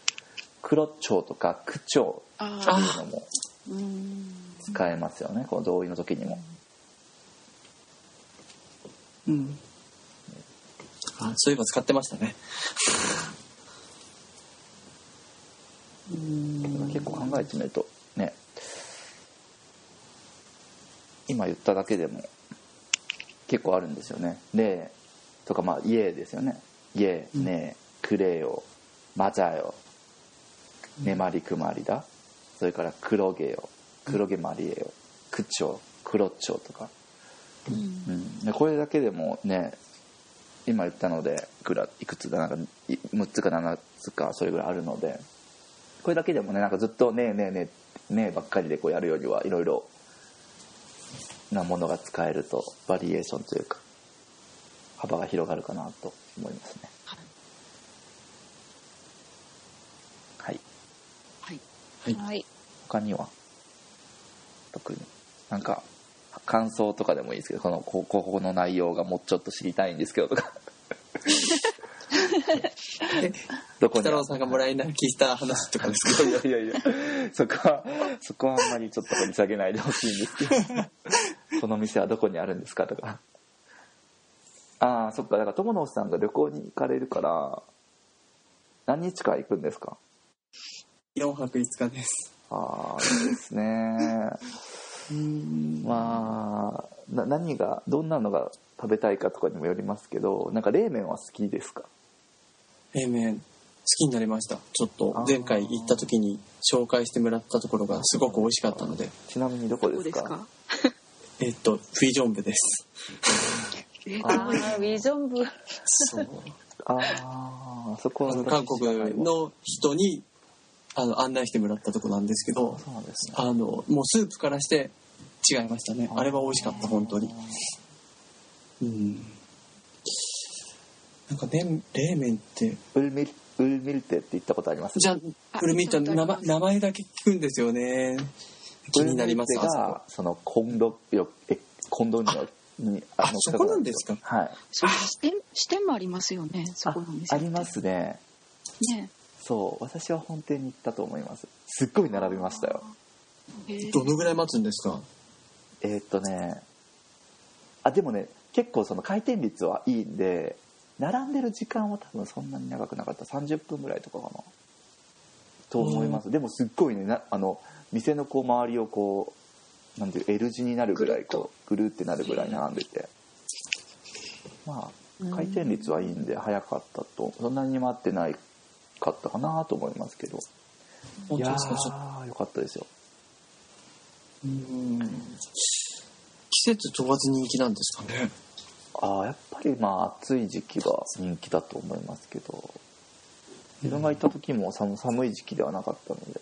黒蝶とか区長あってあいうのもうん。使えますよねこの同意の時にもうん。あ、そういえば使ってましたね。結構考えてみるとね。今言っただけでも結構あるんですよね「ねえ」とかまあ「イエー」ですよね「イエー」「ねえ」「くれよ」「まざよ」「ねまりくまりだ」それから「黒毛よ」「黒毛まりえよ」「くちょ」「黒ちょ」とか、うん。うん、でこれだけでもね今言ったのでいくらいくつだなんかい6つか7つかそれぐらいあるのでこれだけでもねなんかずっと「ねえねえねえねえ」ばっかりでこうやるよりはいろいろなものが使えるとバリエーションというか幅が広がるかなと思いますね。はい。はい。はい。はい。他には？特に。なんか感想とかでもいいですけどこのこここの内容がもうちょっと知りたいんですけどとか [laughs] [laughs] どこに北郎さんがもらい泣きした話とかですか [laughs] いやいやいやそこはそこはあんまりちょっと掘り下げないでほしいんですけど。この店はどこにあるんですかとか。ああそっか。だから友野さんが旅行に行かれるから何日か行くんですか ?4 泊5日です。ああいいですね。うん。まあな何がどんなのが食べたいかとかにもよりますけどなんか冷麺は好きですか？冷麺、好きになりました。ちょっと前回行った時に紹介してもらったところがすごく美味しかったので、ちなみにどこどですか？こですかえっと、フィジョン部です。[laughs] えあああ、ビジョン部。そう。[laughs] ああそこはあの韓国の人にあの案内してもらったとこなんですけど、そうですねあの、もうスープからして違いましたね。あれは美味しかった、本当に。うん。なんかね、冷麺って、ウルミルウルミルテって言ったことあります？じゃあ、あこれ見た名前名前だけ聞くんですよね。気になります、がそのコンドよえコンドニオにあのそこなんですか？はい。そう支店支店もありますよねそこのあありますね。ね。そう私は本店に行ったと思います。すっごい並びましたよ。えー。どのぐらい待つんですか？えーっとねあでもね結構その回転率はいいんで並んでる時間は多分そんなに長くなかった。30分ぐらいとかかな。と思います。でもすっごいねなあの店のこう周りをこうなんていう L 字になるぐらいこうぐるってなるぐらい並んでて。まあ回転率はいいんで早かったと。そんなに待ってないかったかなと思いますけど。いやー。よかったですよ。とうん。季節問わず人気なんですかねああやっぱりまあ暑い時期が人気だと思いますけど自分が行った時も寒寒い時期ではなかったので。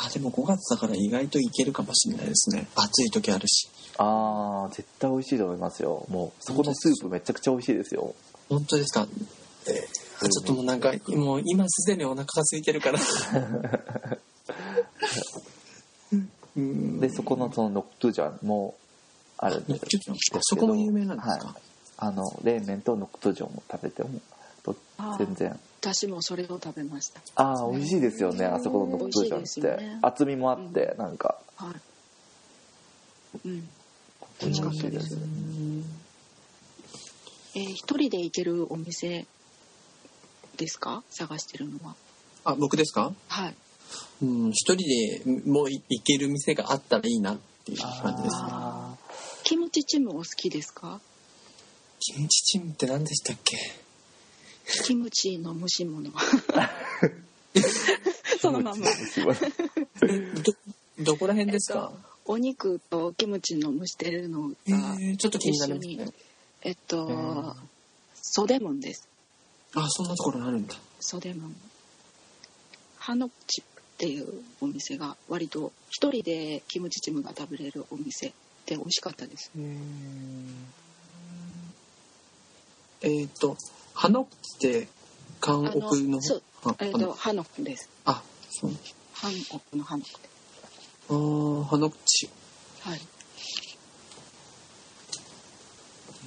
あでも5月だから意外といけるかもしれないですね。暑い時あるし。ああ絶対美味しいと思いますよ。もうそこのスープめちゃくちゃ美味しいですよ。本当ですか？あちょっともうなんかもう今すでにお腹が空いてるから。う [laughs] んでそこのそのノクトゥジャンもあるんですちょっとそこも有名なんですか、はい、あの冷麺とノクトゥジョンを食べても全然。私もそれを食べました。ああ美味しいですよねあそこのノクトゥジョンって、ね。厚みもあってなんか。はい。うん。美味しかったです。えー一人で行けるお店ですか？探してるのは。あ僕ですか？はい。うん、一人でもうい行ける店があったらいいなっていう感じですね。あキムチチムお好きですか？キムチチムって何でしたっけ？キムチの蒸し物。[laughs] そのまんま、ど、どこら辺ですか、お肉とキムチの蒸してるのえがー、ちょっと気になりますね。えっと、うん。ソデモンです。あ、そんなところあるんだ。ソデモンハノチっていうお店が割と一人でキムチチムが食べれるお店で美味しかったですえっ、と、花って、韓国の？そうあえっとハノクですあ、そう。ハノクのハノクであー、花口。はい、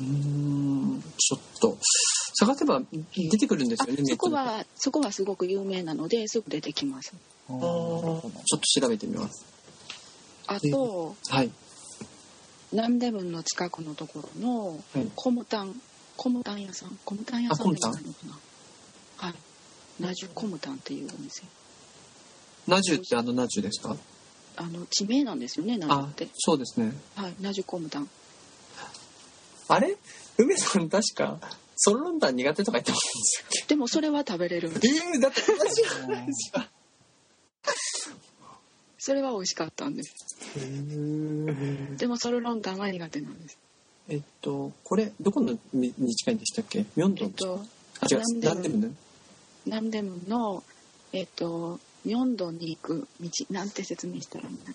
うーん、ちょっと、探せば出てくるんですあよね、そこはそこはすごく有名なのですぐ出てきますあ。あーちょっと調べてみます。あとはい。南出門の近くのところのはい。コムタンコムタン屋さん。コムタン屋さんではないのかな。はい。ナジュコムタンっていうお店。ナジュってあのナジュですか？あの地名なんですよねナジュあって、そうですね。はい。ナジュコムタン。あれ？梅さん確か、ソロロンタン苦手とか言ってましたっでもそれは食べれるんでけえー、だって同じじゃないですか。それは美味しかったんです。でもソルロンタンは苦手なんです。えっと、これ、どこのにに近いんでしたっけ？ミョンドンえっとあ、違う、南出門なんでもね。南出門のえっとミョンドンに行く道なんて説明したらいいんだ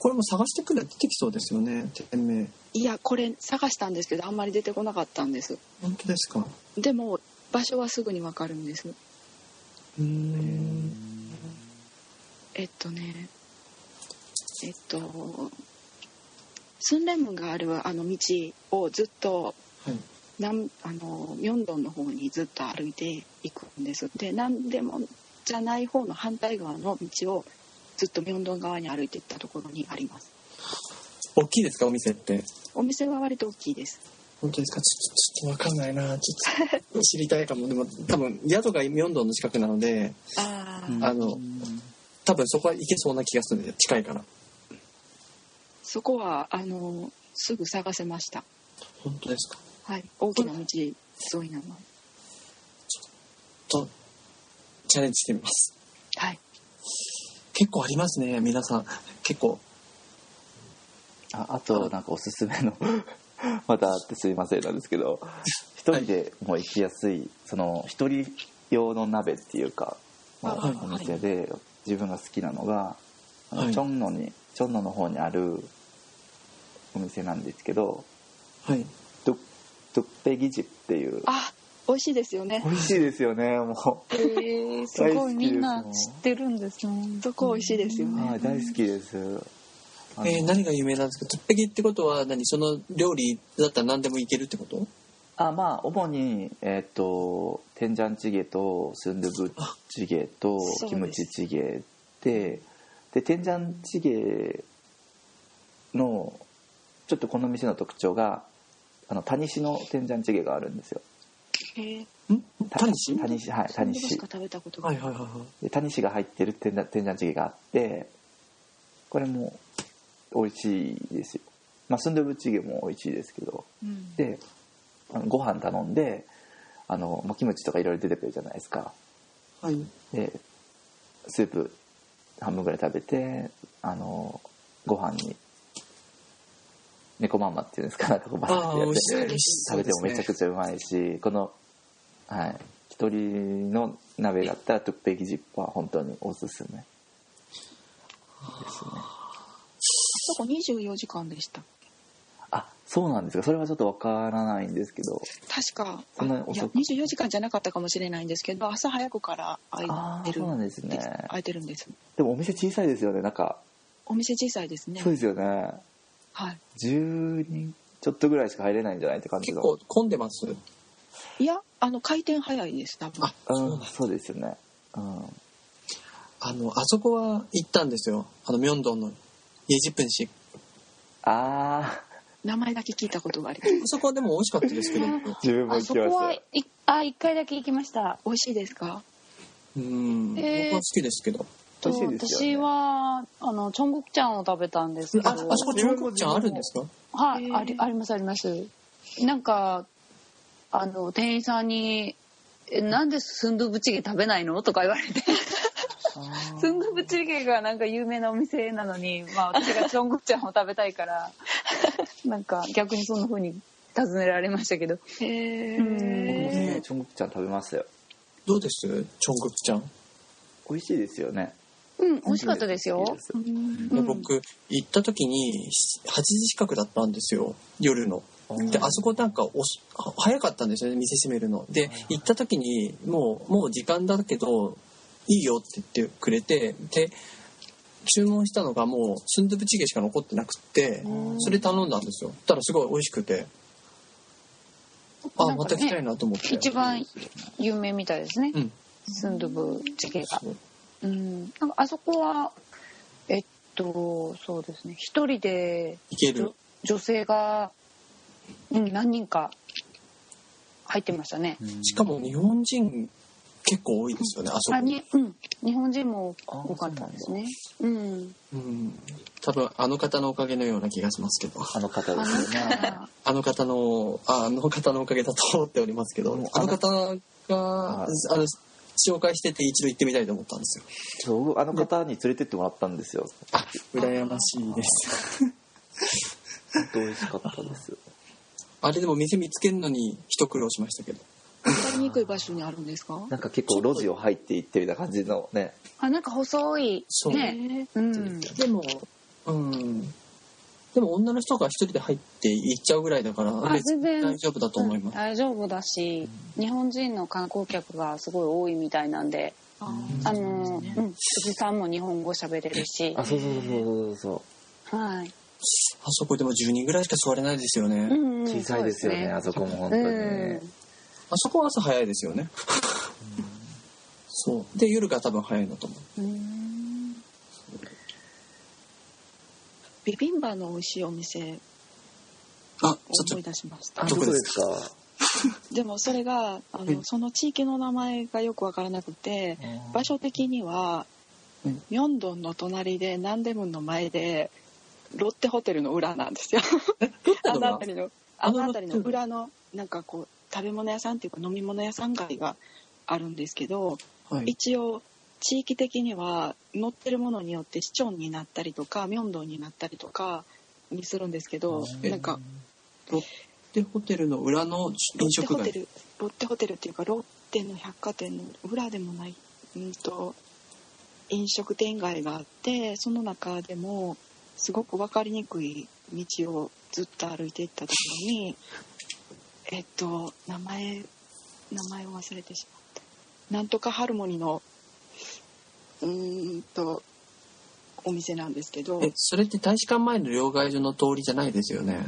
これも探してくれば出てきそうですよね、店名。いやこれ探したんですけどあんまり出てこなかったんです。本当ですか？でも場所はすぐにわかるんです。うーん。えっとねえっとスンレムがあるあの道をずっとはい。南あのミョンドンの方にずっと歩いていくんですで何でもじゃない方の反対側の道をずっとミョンドン側に歩いていったところにあります大きいですか、お店って？お店は割と大きいです本当ですか？ちょっと、ちょっとわかんないな。ちょっと、知りたいかも。でも、多分、宿がミョンドンの近くなので、ああの、多分そこは行けそうな気がするんで、近いから。そこはあのすぐ探せました。本当ですか？はい。大きな道沿いなの。と、チャレンジしてみます。はい。結構ありますね、皆さん。結構。ああとなんかおすすめの [laughs] またあってすいませんなんですけど一人でもう行きやすいその一人用の鍋っていうか、まあはいお店で自分が好きなのが、あのはい。チョンノにチョンノの方にあるお店なんですけどはい。ドドッペギジっていうあ美味しいですよね。美味しいですよねもえー、すごいみんな知ってるんですね。そこ美味しいですよう、ね。はい、大好きです。えー何が有名なんですか？トゥッペギってことは何その料理だったら何でもいけるってこと？あまあ主にえっ、と天ジャンチゲとスンドゥブチゲとキムチチゲでで天ジャンチゲのちょっとこの店の特徴があのタニシの天ジャンチゲがあるんですよ。へえん？タニシ？タニシ？はいタニシ。しか食べたことが。ないい、ははいはいはい。でタニシが入ってる天ジャン天ジャンチゲがあってこれも美味しいですよ。まあスンドゥブチゲも美味しいですけど。うん。であのご飯頼んであのまあキムチとかいろいろ出てくるじゃないですか。はい。でスープ半分ぐらい食べてあのご飯に猫まんまっていうんですか？[laughs] なんかこうバああ、ーってやって美味しそ食べて。もめちゃくちゃうまいしこのはい。一人の鍋だったらトゥッペギジップは本当におすすめ。ですね。そこ？24時間でしたあそうなんですか。それはちょっとわからないんですけど。確か。そんなあいや遅く。24時間じゃなかったかもしれないんですけど朝早くから空いてるそうなんですね。空いてるんです。でもお店小さいですよね。なんかお店小さいですね。そうですよねはい10人ちょっとぐらいしか入れないんじゃないって感じの結構混んでます？いやあの回転早いです多分あ、そううんそうですよねうんあの、あそこは行ったんですよ。あの、ミョンドンのイエジプンシ。あ名前だけ聞いたことがあります [laughs] あそこはでも美味しかったですけど。あ [laughs] 自分もあ行きましそこはいあ一回だけ行きました美味しいですか？うん。えー僕は好きですけど。と美味しいですよね。私はあのチョングクちゃんを食べたんですけど。あ、あそこ中国ちゃんあるんですか？はい、ありありますあります。なんかあの店員さんに「えなんでスンドゥブチゲ食べないの?」とか言われて。スンドゥブチゲがなんか有名なお店なのに、まあ、私がチョングクちゃんを食べたいから [laughs] なんか逆にそんな風に尋ねられましたけど。へうん。え。ねチョングクちゃん食べますよ。どうです？チョングクちゃん、美味しいですよねうん美味しかったですよ。で僕行った時に8時近くだったんですよ。夜の。であそこなんかおしは早かったんですよね店閉めるの。で行った時にもうもう時間だけどいいよって言ってくれてで注文したのがもうスンドゥブチゲしか残ってなくってそれ頼んだんですよ。たらすごい美味しくて。あまた来たいなと思って。一番有名みたいですね、うん。スンドゥブチゲが。そううん。なんかあそこはえっとそうですね。一人でいける。女性が、うん、何人か入ってましたね。しかも日本人結構多いですよねあそこ。あに、うん、日本人もあ多かったんですね。うん。うん。多分あの方のおかげのような気がしますけど。あの方であすよね。あの方。のああの方のおかげだと思っておりますけど。うんあの方がああの紹介してて一度行ってみたいと思ったんですよ僕あの方に連れてってもらったんですよあ羨ましいです本当美味しかったです [laughs] あれでも店見つけるのに一苦労しましたけど分かりにくい場所にあるんですか？なんか結構路地を入っていってみたいな感じのねあ、なんか細い。そうね。うん。でもうんでも女の人が一人で入って行っちゃうぐらいだから全然。大丈夫だと思います、大丈夫だし、日本人の観光客がすごい多いみたいなんで、ああの、うん、おじさんも日本語喋れるし。あ、そうそうそうそうそう。はい。あそこでも10人ぐらいしか座れないですよね、うんうん小さいですよねあそこも本当にうん。あそこは朝早いですよね。[laughs] そう。で夜が多分早いのと思う。うんビビンバの美味しいお店。あ思い出しました。あどこですか？[laughs] でもそれがあうんのその地域の名前がよくわからなくて場所的にはうん。ミョンドンの隣でナンデムンの前でロッテホテルの裏なんですよ。あの辺りの。あの辺りの裏のなんかこう食べ物屋さんっていうか飲み物屋さん街があるんですけどはい、一応地域的には乗ってるものによって市町になったりとかミョンドンになったりとかにするんですけどえなんかロッテホテルの裏のロッテ飲食街ホテルロッテホテルっていうかロッテの百貨店の裏でもないうんと飲食店街があってその中でもすごく分かりにくい道をずっと歩いていったところにえっと名前名前を忘れてしまった。なんとかハルモニのうーんとお店なんですけど。えそれって大使館前の両替所の通りじゃないですよね？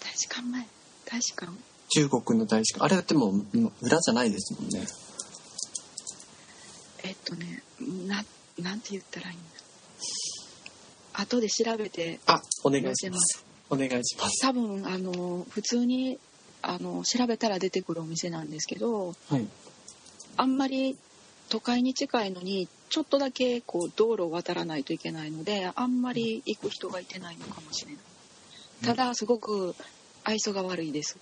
大使館前？大使館？中国の大使館？あれだってもううん裏じゃないですもんね。えっとねななんて言ったらいいんだ？後で調べてあお願いします。お願いします。多分あの普通にあの調べたら出てくるお店なんですけどはい。あんまり都会に近いのにちょっとだけこう道路を渡らないといけないのであんまり行く人がいてないのかもしれない。ただすごく愛想が悪いです。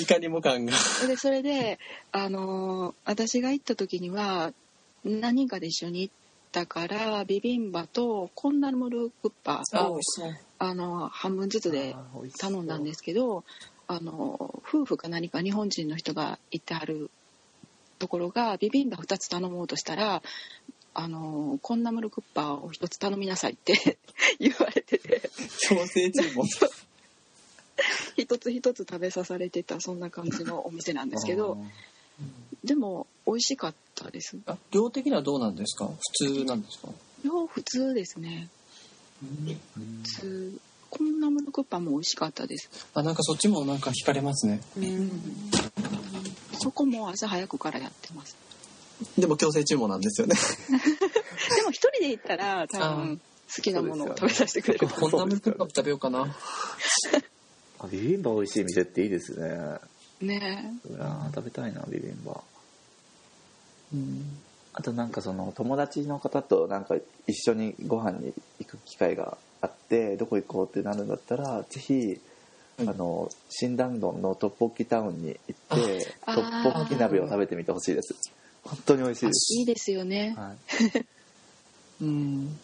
いかにも感が。でそれであの私が行った時には何人かで一緒に行ったからビビンバとコンナルムルクッパをそう。あの半分ずつで頼んだんですけどあの夫婦か何か日本人の人が行ってはるところがビビンバ2つ頼もうとしたらあのコンナムルクッパを1つ頼みなさいって [laughs] 言われてて。強制注文一つ一つ食べさされてたそんな感じのお店なんですけどでも美味しかったです。あ量的にはどうなんですか？普通なんですか？量普通ですね。普通コンナムルクッパも美味しかったです。あなんかそっちもなんか惹かれますね。うん。そこも朝早くからやってます。でも強制注文なんですよね。[laughs] でも一人で行ったら多分好きなものを食べさせてくれる。こんなムルクッパ食べようかな。あビビンバ美味しい店っていいですね。ね。うわー食べたいなビビンバ。あとなんかその友達の方となんか一緒にご飯に行く機会があってどこ行こうってなるんだったらぜひ、はいあの新ダンドンのトッポッキタウンに行ってあトッポッキ鍋を食べてみてほしいです。本当に美味しいです。いいですよね。はい、うん。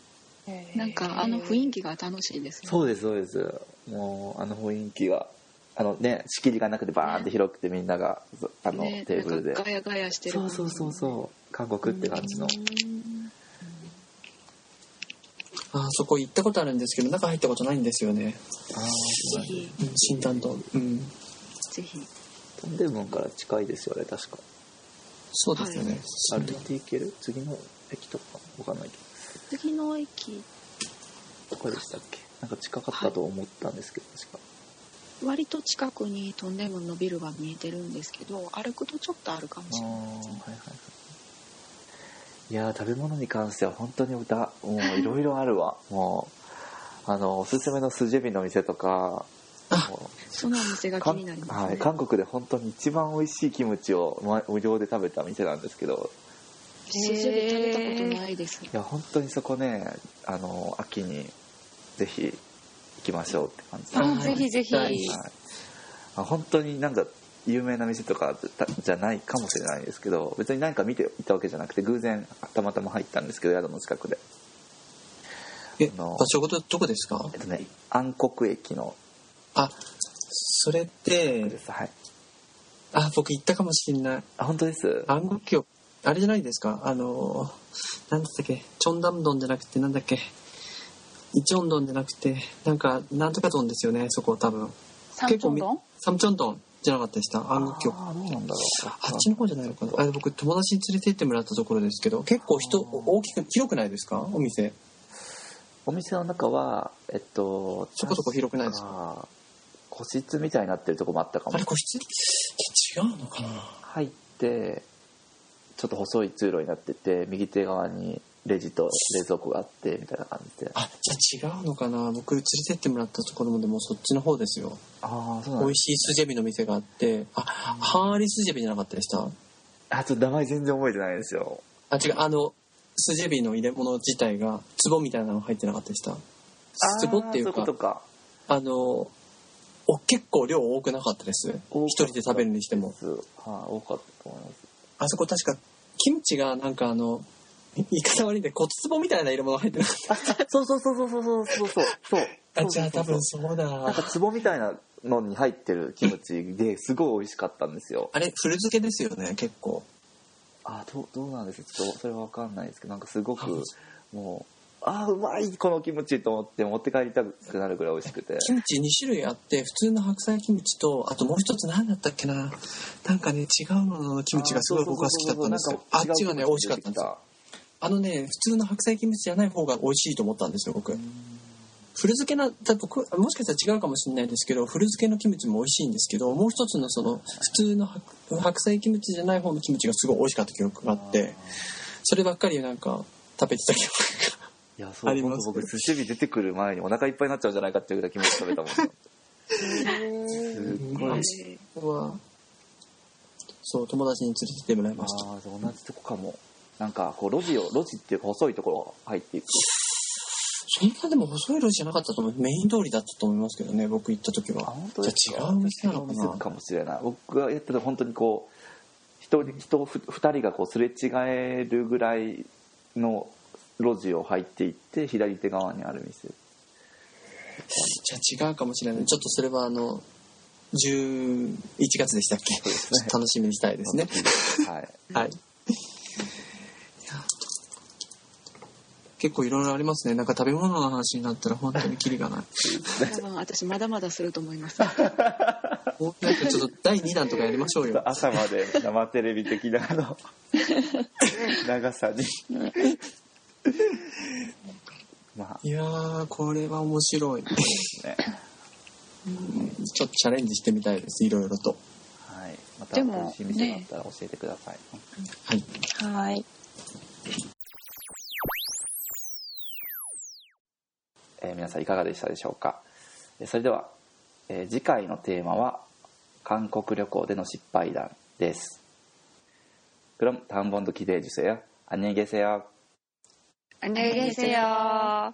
なんかあの雰囲気が楽しいですよね。そうですそうです。もうあの雰囲気があのね仕切りがなくてバーンって広くてみんながそあの、ね、テーブルで。なんかガヤガヤしてるそうそうそうそう。韓国って感じの。うんあそこ行ったことあるんですけど、中入ったことないんですよね。ああぜひうん、新丹東。うん。ぜひ。トンデムンから近いですよね確か。そうですよね。歩い。て行ける？次の駅とかわかんないけど。次の駅。どこでしたっけ？なんか近かったと思ったんですけど、確か。割と近くにトンデムンのビルが見えてるんですけど歩くとちょっとあるかもしれないはいはいはいいやー食べ物に関しては本当に歌もういろいろあるわ。もうあのおすすめのスジェビの店とかもそのお店がうかん気になりますね、はい、韓国で本当に一番美味しいキムチをま無料で食べた店なんですけど。筋で食べたことないです。いや本当にそこねあの秋にぜひ行きましょうって感じ。あはい。ぜひぜひ。はいはい、あ本当になんか有名な店とかじゃじゃないかもしれないですけど別に何か見ていたわけじゃなくて偶然たまたま入ったんですけど宿の近くで。え、あの場所ごとどこですか？えっとね暗黒駅のあ、それってで、す。はい。あ、僕行ったかもしれない。あ本当です？暗黒橋、あれじゃないですか？あの、なんだったっけ、チョンダムドンじゃなくて、なんだっけ、イチョンドンじゃなくて、なんか、なんとかドンですよね、そこ多分。サンチョンドン？サムチョンドンじゃなかったでした。あーどうなんだろうあっちの方じゃないのかな。あれ僕友達に連れて行ってもらったところですけど結構人大きく広くないですか？お店。お店の中はえっとそこそこ広くないですか？個室みたいになってるとこもあったかも。あれ個室？違うのかな？入ってちょっと細い通路になってて右手側にレジと冷蔵庫があってみたいな感じで。あじゃあ違うのかな。僕連れてってもらったところもでもそっちの方ですよ。ああそうなん美味しいスジェビの店があって。あハーリスジェビじゃなかったでした？あちょっと名前全然覚えてないですよ。あ違う。あのスジェビの入れ物自体が壺みたいなの入ってなかったでした？壺っていうかかあのお結構量多くなかったです。一人で食べるにしても。はい、多かったと思います。あそこ確かキムチがなんかあの言い方悪いんで骨壺みたいな入れ物入ってなかっそうそうそうそうそうそうそう。そう。そうたあじゃあ多分そうなんだか壺みたいなのに入ってるキムチですごい美味しかったんですよ。あれ古漬けですよね結構。あどうどうなんですちょっとそれは分かんないですけどなんかすごくもうあーうまいこのキムチと思って持って帰りたくなるぐらい美味しくて。キムチ2種類あって普通の白菜キムチとあともう一つ何だったっけな？なんかね違うののキムチがすごい僕は好きだったんですよ。あっちがね美味しかったんですよあのね普通の白菜キムチじゃない方が美味しいと思ったんですよ僕。古漬けなだ僕もしかしたら違うかもしれないですけど古漬けのキムチも美味しいんですけどもう一つのその普通の白白菜キムチじゃない方のキムチがすごい美味しかった記憶があってそればっかりなんか食べてた記憶がいやそうあります。本当僕寿司日出てくる前にお腹いっぱいになっちゃうんじゃないかっていうぐらいキムチ食べたもん。[laughs] すっごい。あそう友達に連れて行ってもらいました。ああ同じとこかもなんかこう路地を路地っていうか細いところ入っていく。そんなでも細い路地じゃなかったと思う。メイン通りだったと思いますけどね僕行った時あは本当ですか？じゃあ違うお店なのかな。かもしれない。僕がやってた本当にこう人人ふ二人がこうすれ違えるぐらいの路地を入っていって左手側にある店。じゃあ違うかもしれない。ちょっとそれはあの11月でしたっけ？ね。[laughs] 楽しみにしたいですね。はい。[laughs] はいいや結構いろいろありますね。なんか食べ物の話になったら本当にキリがない。多分私まだまだすると思います。もうなんかちょっと第2弾とかやりましょうよ。朝まで生テレビ的なあの長さに。まあ。いやーこれは面白い。ね。ちょっとチャレンジしてみたいですいろいろと。はい。まい店があったら教えてください、はい。はい。えー皆さんいかがでしたでしょうかえーそれでは、えー次回のテーマは韓国旅行での失敗談です 그럼 다음 번도 기대해 주세요. 안녕히 계세요. 안녕히 계세요.